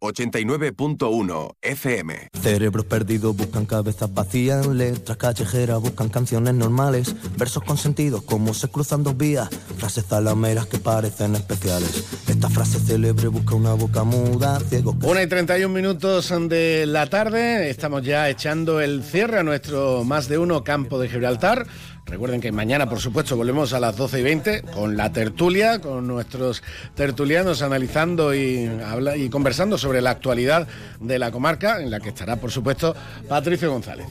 89.1 FM. Cerebros perdidos buscan cabezas vacías, letras callejeras buscan canciones normales, versos con sentido como se cruzan dos vías, frases zalameras que parecen especiales. Esta frase célebre busca una boca muda, ciego Una y 31 minutos de la tarde, estamos ya echando el cierre a nuestro más de uno campo de Gibraltar. Recuerden que mañana, por supuesto, volvemos a las 12 y 20 con la tertulia, con nuestros tertulianos analizando y, habla, y conversando sobre la actualidad de la comarca, en la que estará, por supuesto, Patricio González.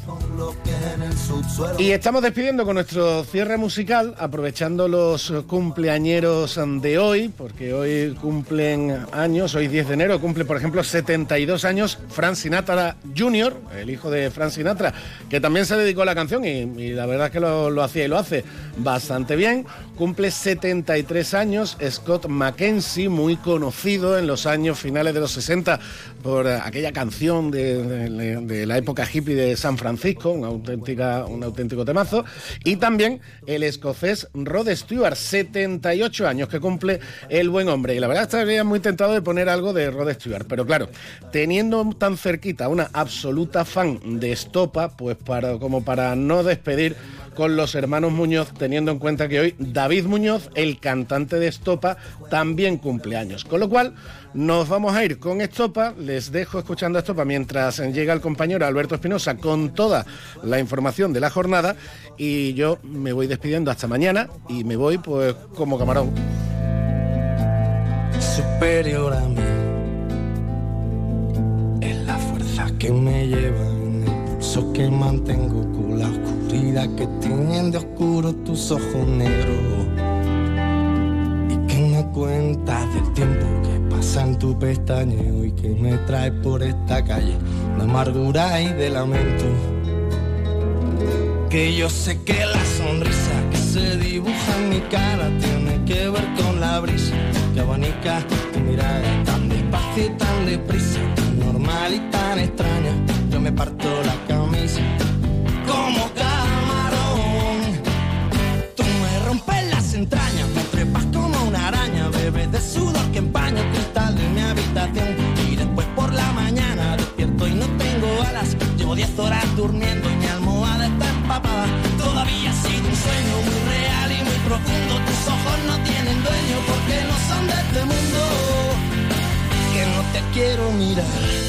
Y estamos despidiendo con nuestro cierre musical, aprovechando los cumpleañeros de hoy, porque hoy cumplen años, hoy 10 de enero, cumple, por ejemplo, 72 años Frank Sinatra Jr., el hijo de Frank Sinatra, que también se dedicó a la canción y, la verdad es que lo, lo y lo hace bastante bien. Cumple 73 años Scott McKenzie, muy conocido en los años finales de los 60 por aquella canción de, la época hippie de San Francisco, una auténtica, un auténtico temazo. Y también el escocés Rod Stewart, 78 años que cumple el buen hombre. Y la verdad estaría muy tentado de poner algo de Rod Stewart, pero claro, teniendo tan cerquita una absoluta fan de Estopa, pues para, como para no despedir con los hermanos Muñoz, teniendo en cuenta que hoy David Muñoz, el cantante de Estopa, también cumple años. Con lo cual, nos vamos a ir con Estopa. Les dejo escuchando Estopa mientras llega el compañero Alberto Espinosa con toda la información de la jornada. Y yo me voy despidiendo hasta mañana y me voy pues como camarón. Superior a mí es la fuerza que me lleva mantengo que tienen de oscuro tus ojos negros en tu pestañeo y que me trae por esta calle de amargura y de lamento. Que yo sé que la sonrisa que se dibuja en mi cara tiene que ver con la brisa que abanica tu mirada tan despacio y tan deprisa, tan normal y tan extraña. Yo me parto la camisa Y después por la mañana despierto y no tengo alas. Llevo 10 horas durmiendo y mi almohada está empapada. Todavía ha sido un sueño muy real y muy profundo. Tus ojos no tienen dueño porque no son de este mundo. Que no te quiero mirar.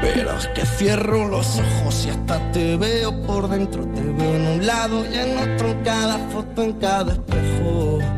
Pero es que cierro los ojos y hasta te veo por dentro. Te veo en un lado y en otro, en cada foto, en cada espejo.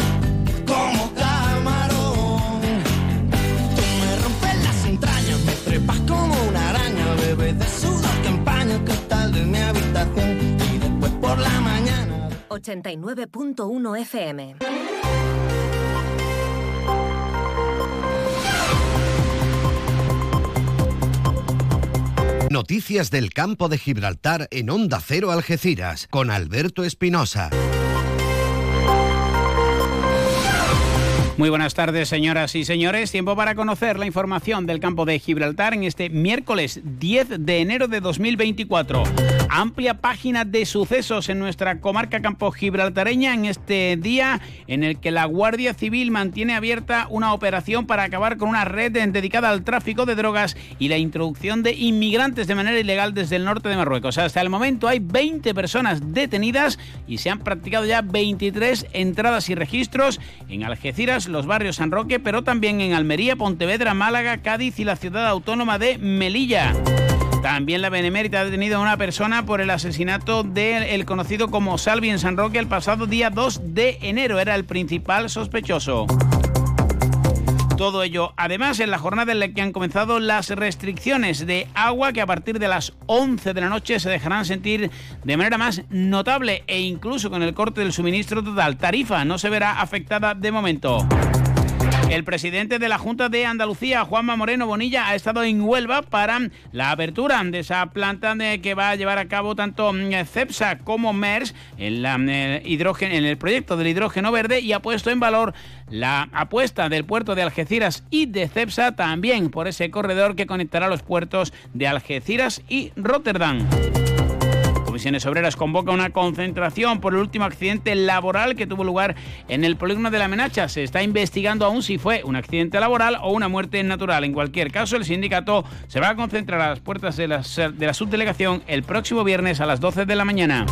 89.1 FM. Noticias del campo de Gibraltar en Onda Cero Algeciras con Alberto Espinosa. Muy buenas tardes, señoras y señores. Tiempo para conocer la información del campo de Gibraltar en este miércoles 10 de enero de 2024. Amplia página de sucesos en nuestra comarca campo gibraltareña en este día en el que la Guardia Civil mantiene abierta una operación para acabar con una red dedicada al tráfico de drogas y la introducción de inmigrantes de manera ilegal desde el norte de Marruecos. Hasta el momento hay 20 personas detenidas y se han practicado ya 23 entradas y registros en Algeciras, los barrios San Roque, pero también en Almería, Pontevedra, Málaga, Cádiz y la ciudad autónoma de Melilla. También la Benemérita ha detenido a una persona por el asesinato del conocido como Salvi en San Roque el pasado día 2 de enero. Era el principal sospechoso. Todo ello, además, en la jornada en la que han comenzado las restricciones de agua que a partir de las 11 de la noche se dejarán sentir de manera más notable e incluso con el corte del suministro total. Tarifa no se verá afectada de momento. El presidente de la Junta de Andalucía, Juanma Moreno Bonilla, ha estado en Huelva para la apertura de esa planta que va a llevar a cabo tanto CEPSA como MERS en, la, el hidrógeno, en el proyecto del hidrógeno verde y ha puesto en valor la apuesta del puerto de Algeciras y de CEPSA también por ese corredor que conectará los puertos de Algeciras y Rotterdam. Comisiones Obreras convoca una concentración por el último accidente laboral que tuvo lugar en el polígono de la Menacha. Se está investigando aún si fue un accidente laboral o una muerte natural. En cualquier caso, el sindicato se va a concentrar a las puertas de la, de la subdelegación el próximo viernes a las 12 de la mañana.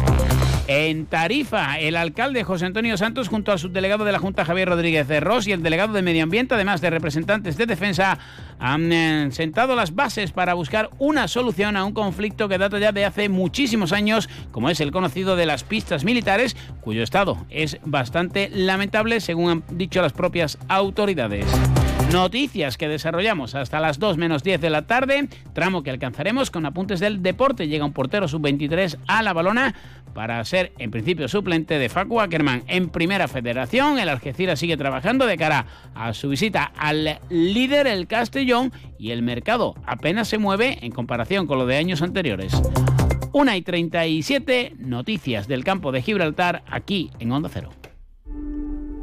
En Tarifa, el alcalde José Antonio Santos junto al subdelegado de la Junta Javier Rodríguez de y el delegado de Medio Ambiente, además de representantes de defensa, han eh, sentado las bases para buscar una solución a un conflicto que data ya de hace muchísimos años, como es el conocido de las pistas militares, cuyo estado es bastante lamentable, según han dicho las propias autoridades. Noticias que desarrollamos hasta las 2 menos 10 de la tarde, tramo que alcanzaremos con apuntes del deporte. Llega un portero sub-23 a la balona para ser en principio suplente de Facu Ackerman en Primera Federación. El Algeciras sigue trabajando de cara a su visita al líder, el Castellón, y el mercado apenas se mueve en comparación con lo de años anteriores. 1 y 37, noticias del campo de Gibraltar aquí en Onda Cero.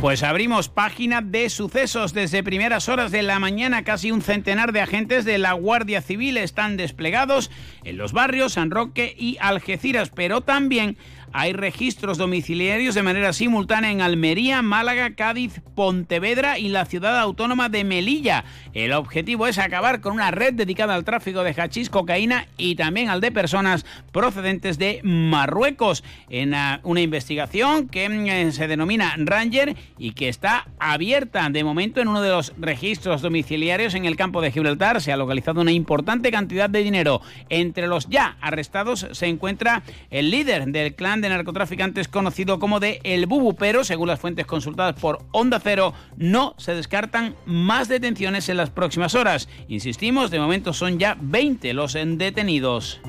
Pues abrimos página de sucesos. Desde primeras horas de la mañana, casi un centenar de agentes de la Guardia Civil están desplegados en los barrios San Roque y Algeciras, pero también hay registros domiciliarios de manera simultánea en Almería, Málaga, Cádiz, Pontevedra y la ciudad autónoma de Melilla. El objetivo es acabar con una red dedicada al tráfico de hachís, cocaína y también al de personas procedentes de Marruecos en ah, una investigación que mm, se denomina Ranger y que está abierta de momento en uno de los registros domiciliarios en el campo de Gibraltar. Se ha localizado una importante cantidad de dinero. Entre los ya arrestados se encuentra el líder del clan de narcotraficantes conocido como de El Bubu, pero según las fuentes consultadas por Onda Cero, no se descartan más detenciones en las próximas horas. Insistimos, de momento son ya 20 los detenidos.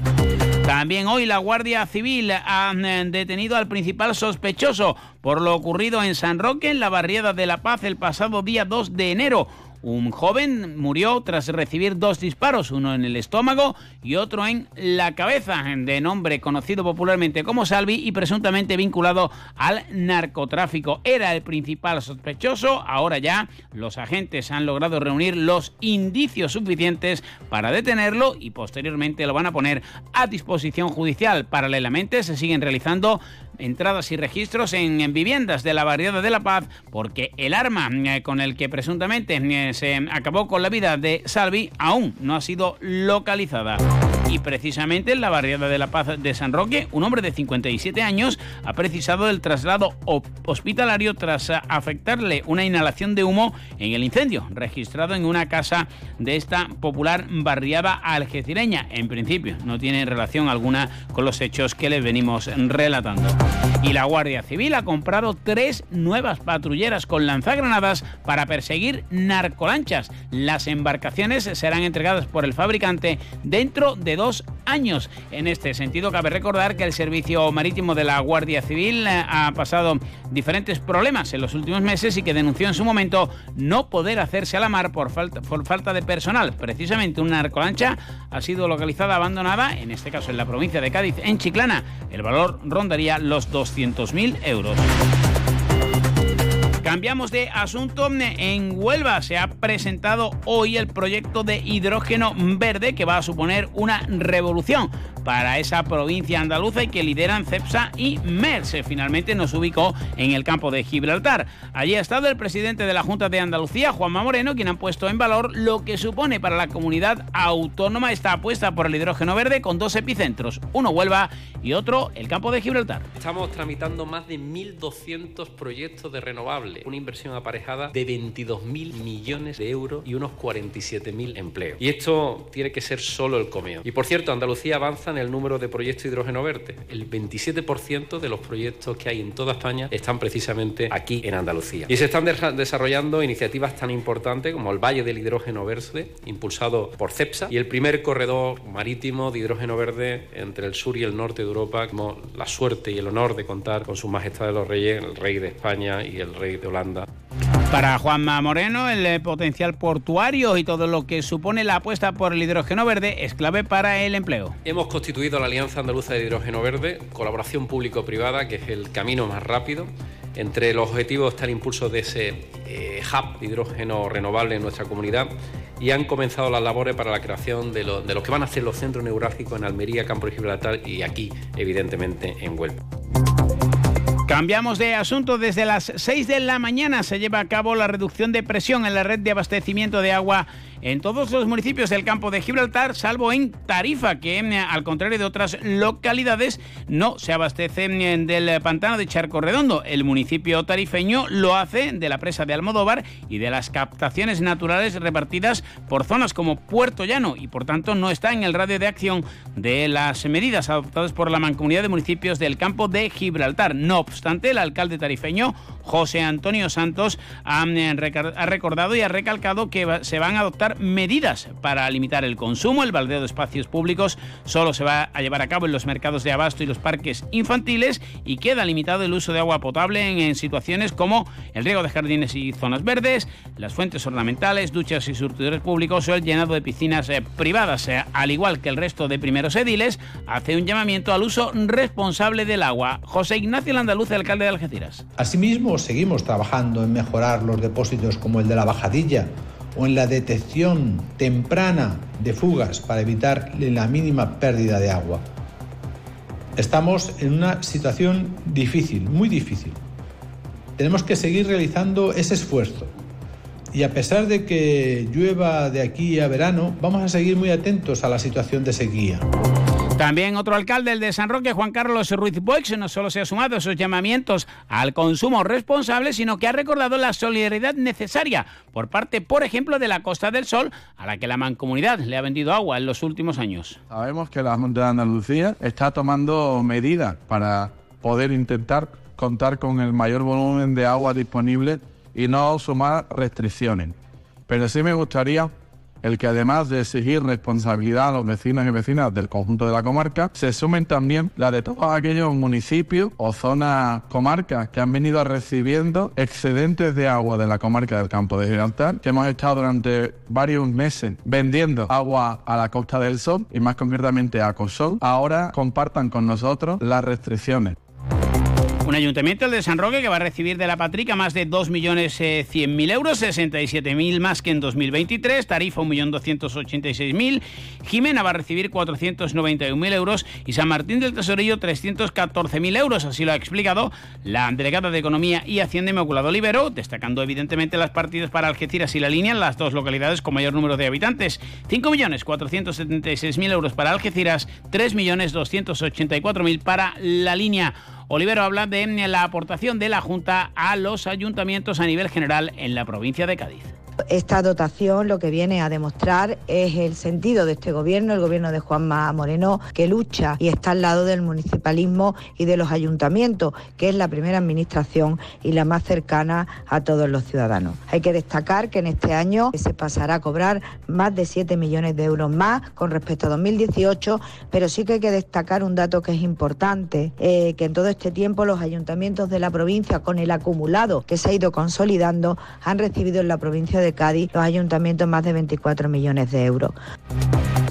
También hoy la Guardia Civil ha eh, detenido al principal sospechoso por lo ocurrido en San Roque, en la barriada de La Paz, el pasado día 2 de enero. Un joven murió tras recibir dos disparos, uno en el estómago y otro en la cabeza, de nombre conocido popularmente como Salvi y presuntamente vinculado al narcotráfico. Era el principal sospechoso, ahora ya los agentes han logrado reunir los indicios suficientes para detenerlo y posteriormente lo van a poner a disposición judicial. Paralelamente se siguen realizando entradas y registros en, viviendas de la barriada de La Paz porque el arma eh, con el que presuntamente eh, se acabó con la vida de Salvi aún no ha sido localizada. Y precisamente en la barriada de La Paz de San Roque, un hombre de 57 años ha precisado del traslado hospitalario tras afectarle una inhalación de humo en el incendio registrado en una casa de esta popular barriada algecireña. En principio no tiene relación alguna con los hechos que les venimos relatando. Y la Guardia Civil ha comprado tres nuevas patrulleras con lanzagranadas para perseguir narcolanchas. Las embarcaciones serán entregadas por el fabricante dentro de dos años. En este sentido, cabe recordar que el servicio marítimo de la Guardia Civil eh, ha pasado diferentes problemas en los últimos meses y que denunció en su momento no poder hacerse a la mar por falta, de personal. Precisamente una narcolancha ha sido localizada abandonada, en este caso en la provincia de Cádiz, en Chiclana. El valor rondaría los 200.000 euros. Cambiamos de asunto. En Huelva se ha presentado hoy el proyecto de hidrógeno verde que va a suponer una revolución para esa provincia andaluza y que lideran CEPSA y MERS. Finalmente nos ubicó en el campo de Gibraltar. Allí ha estado el presidente de la Junta de Andalucía, Juanma Moreno, quien ha puesto en valor lo que supone para la comunidad autónoma esta apuesta por el hidrógeno verde con dos epicentros, uno Huelva y otro el campo de Gibraltar. Estamos tramitando más de 1.200 proyectos de renovables, una inversión aparejada de 22.000 millones de euros y unos 47.000 empleos. Y esto tiene que ser solo el comeo. Y por cierto, Andalucía avanza en el número de proyectos de hidrógeno verde. El 27% de los proyectos que hay en toda España están precisamente aquí en Andalucía. Y se están desarrollando iniciativas tan importantes como el Valle del Hidrógeno Verde, impulsado por CEPSA, y el primer corredor marítimo de hidrógeno verde entre el sur y el norte de Europa, como la suerte y el honor de contar con su majestad de los reyes, el rey de España y el rey de Holanda. Para Juanma Moreno, el eh, potencial portuario y todo lo que supone la apuesta por el hidrógeno verde es clave para el empleo. Hemos constituido la Alianza Andaluza de Hidrógeno Verde, colaboración público-privada, que es el camino más rápido. Entre los objetivos está el impulso de ese eh, hub de hidrógeno renovable en nuestra comunidad y han comenzado las labores para la creación de lo, de lo que van a ser los centros neurálgicos en Almería, Campo de Gibraltar y aquí, evidentemente, en Huelva. Cambiamos de asunto. Desde las 6 de la mañana se lleva a cabo la reducción de presión en la red de abastecimiento de agua en todos los municipios del campo de Gibraltar, salvo en Tarifa, que eh, al contrario de otras localidades no se abastece eh, del pantano de Charco Redondo. El municipio tarifeño lo hace de la presa de Almodóvar y de las captaciones naturales repartidas por zonas como Puerto Llano y por tanto no está en el radio de acción de las medidas adoptadas por la Mancomunidad de Municipios del campo de Gibraltar. No obstante, el alcalde tarifeño José Antonio Santos ha, eh, recordado y ha recalcado que se van a adoptar medidas para limitar el consumo. El baldeo de espacios públicos solo se va a llevar a cabo en los mercados de abasto y los parques infantiles y queda limitado el uso de agua potable en, situaciones como el riego de jardines y zonas verdes, las fuentes ornamentales, duchas y surtidores públicos o el llenado de piscinas eh, privadas. Eh, al igual que el resto de primeros ediles, hace un llamamiento al uso responsable del agua. José Ignacio Landaluz, alcalde de Algeciras. Asimismo, seguimos trabajando en mejorar los depósitos como el de la Bajadilla o en la detección temprana de fugas para evitar la mínima pérdida de agua. Estamos en una situación difícil, muy difícil. Tenemos que seguir realizando ese esfuerzo. Y a pesar de que llueva de aquí a verano, vamos a seguir muy atentos a la situación de sequía. También otro alcalde, el de San Roque, Juan Carlos Ruiz Boix, no solo se ha sumado a esos llamamientos al consumo responsable, sino que ha recordado la solidaridad necesaria por parte, por ejemplo, de la Costa del Sol, a la que la mancomunidad le ha vendido agua en los últimos años. Sabemos que la Junta de Andalucía está tomando medidas para poder intentar contar con el mayor volumen de agua disponible y no sumar restricciones. Pero sí me gustaría el que además de exigir responsabilidad a los vecinos y vecinas del conjunto de la comarca, se sumen también la de todos aquellos municipios o zonas comarcas que han venido recibiendo excedentes de agua de la comarca del campo de Gibraltar, que hemos estado durante varios meses vendiendo agua a la Costa del Sol y más concretamente a Cosol, ahora compartan con nosotros las restricciones. Un ayuntamiento, el de San Roque, que va a recibir de la Patrica más de 2.100.000 euros, 67.000 más que en 2023, tarifa 1.286.000, Jimena va a recibir 491.000 euros y San Martín del Tesorillo 314.000 euros, así lo ha explicado la delegada de Economía y Hacienda Inmaculado Olivero, destacando evidentemente las partidas para Algeciras y La Línea, las dos localidades con mayor número de habitantes, 5.476.000 euros para Algeciras, 3.284.000 para La Línea. Olivero habla de la aportación de la Junta a los ayuntamientos a nivel general en la provincia de Cádiz. Esta dotación lo que viene a demostrar es el sentido de este gobierno, el gobierno de Juanma Moreno, que lucha y está al lado del municipalismo y de los ayuntamientos, que es la primera administración y la más cercana a todos los ciudadanos. Hay que destacar que en este año se pasará a cobrar más de 7 millones de euros más con respecto a 2018, pero sí que hay que destacar un dato que es importante, eh, que en todo este tiempo los ayuntamientos de la provincia, con el acumulado que se ha ido consolidando, han recibido en la provincia de Cádiz, los ayuntamientos más de 24 millones de euros.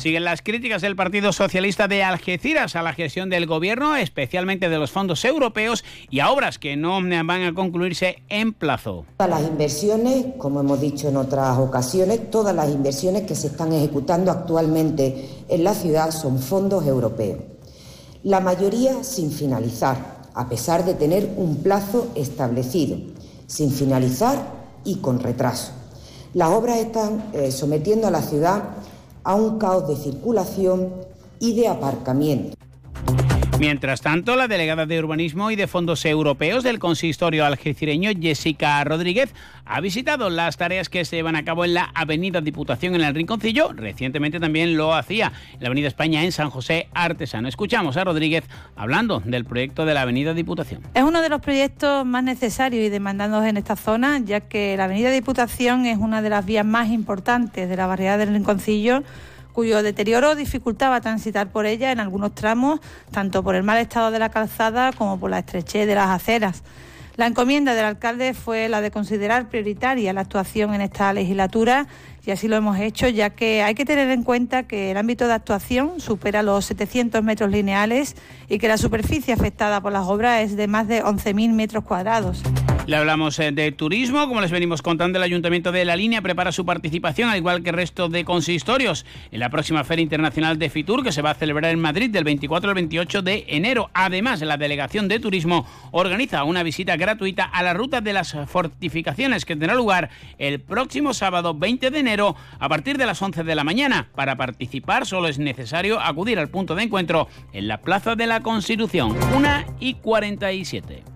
Siguen las críticas del Partido Socialista de Algeciras a la gestión del gobierno, especialmente de los fondos europeos y a obras que no van a concluirse en plazo. Todas las inversiones, como hemos dicho en otras ocasiones, todas las inversiones que se están ejecutando actualmente en la ciudad son fondos europeos. La mayoría sin finalizar, a pesar de tener un plazo establecido, sin finalizar y con retraso. Las obras están eh, sometiendo a la ciudad a un caos de circulación y de aparcamiento. Mientras tanto, la delegada de Urbanismo y de Fondos Europeos del consistorio algecireño, Jessica Rodríguez, ha visitado las tareas que se llevan a cabo en la Avenida Diputación en el Rinconcillo. Recientemente también lo hacía en la Avenida España en San José Artesano. Escuchamos a Rodríguez hablando del proyecto de la Avenida Diputación. Es uno de los proyectos más necesarios y demandados en esta zona, ya que la Avenida Diputación es una de las vías más importantes de la barriada del Rinconcillo cuyo deterioro dificultaba transitar por ella en algunos tramos, tanto por el mal estado de la calzada como por la estrechez de las aceras. La encomienda del alcalde fue la de considerar prioritaria la actuación en esta legislatura y así lo hemos hecho, ya que hay que tener en cuenta que el ámbito de actuación supera los 700 metros lineales y que la superficie afectada por las obras es de más de 11.000 metros cuadrados. Le hablamos eh, de turismo, como les venimos contando, el Ayuntamiento de La Línea prepara su participación, al igual que el resto de consistorios, en la próxima Feria Internacional de Fitur, que se va a celebrar en Madrid del 24 al 28 de enero. Además, la Delegación de Turismo organiza una visita gratuita a la ruta de las fortificaciones, que tendrá lugar el próximo sábado 20 de enero a partir de las 11 de la mañana. Para participar solo es necesario acudir al punto de encuentro en la Plaza de la Constitución, 1 y 47.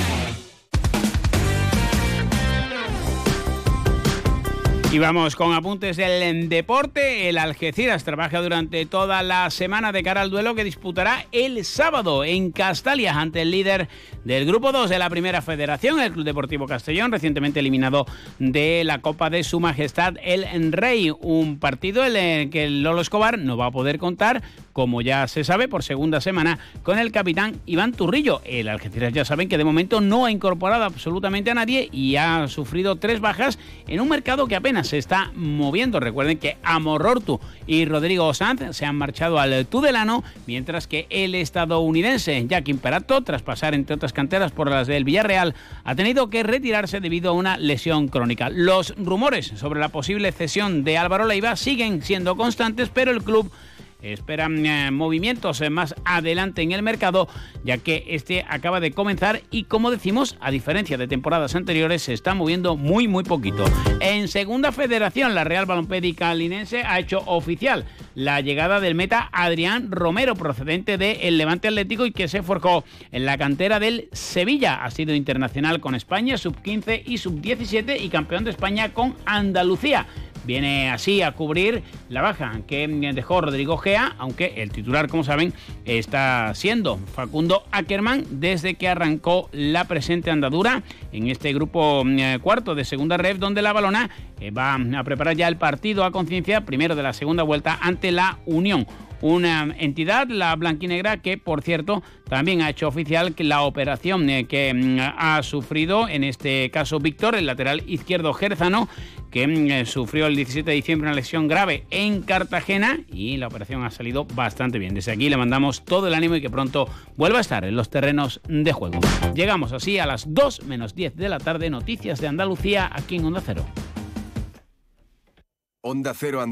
Y vamos con apuntes del deporte. El Algeciras trabaja durante toda la semana de cara al duelo que disputará el sábado en Castalia ante el líder del Grupo 2 de la Primera Federación, el Club Deportivo Castellón, recientemente eliminado de la Copa de Su Majestad el Rey. Un partido en el que Lolo Escobar no va a poder contar, como ya se sabe, por segunda semana con el capitán Iván Turrillo. El Algeciras ya saben que de momento no ha incorporado absolutamente a nadie y ha sufrido tres bajas en un mercado que apenas se está moviendo. Recuerden que Amorortu y Rodrigo Sanz se han marchado al Tudelano, mientras que el estadounidense Jack Imperato, tras pasar entre otras canteras por las del Villarreal, ha tenido que retirarse debido a una lesión crónica. Los rumores sobre la posible cesión de Álvaro Leiva siguen siendo constantes, pero el club esperan eh, movimientos eh, más adelante en el mercado, ya que este acaba de comenzar y como decimos, a diferencia de temporadas anteriores, se está moviendo muy muy poquito. En segunda federación, la Real Balompédica Linense ha hecho oficial la llegada del meta Adrián Romero, procedente del Levante Atlético y que se forjó en la cantera del Sevilla. Ha sido internacional con España, sub-15 y sub-17 y campeón de España con Andalucía. Viene así a cubrir la baja que dejó Rodrigo Gea, aunque el titular, como saben, está siendo Facundo Ackerman desde que arrancó la presente andadura en este grupo eh, cuarto de segunda red, donde la balona eh, va a preparar ya el partido a conciencia, primero de la segunda vuelta ante la Unión una entidad, la blanquinegra, que por cierto también ha hecho oficial la operación eh, que mm, ha sufrido, en este caso Víctor, el lateral izquierdo Gerzano, que mm, eh, sufrió el 17 de diciembre una lesión grave en Cartagena y la operación ha salido bastante bien. Desde aquí le mandamos todo el ánimo y que pronto vuelva a estar en los terrenos de juego. Llegamos así a las 2 menos 10 de la tarde, noticias de Andalucía aquí en Onda Cero. Onda Cero Andalucía.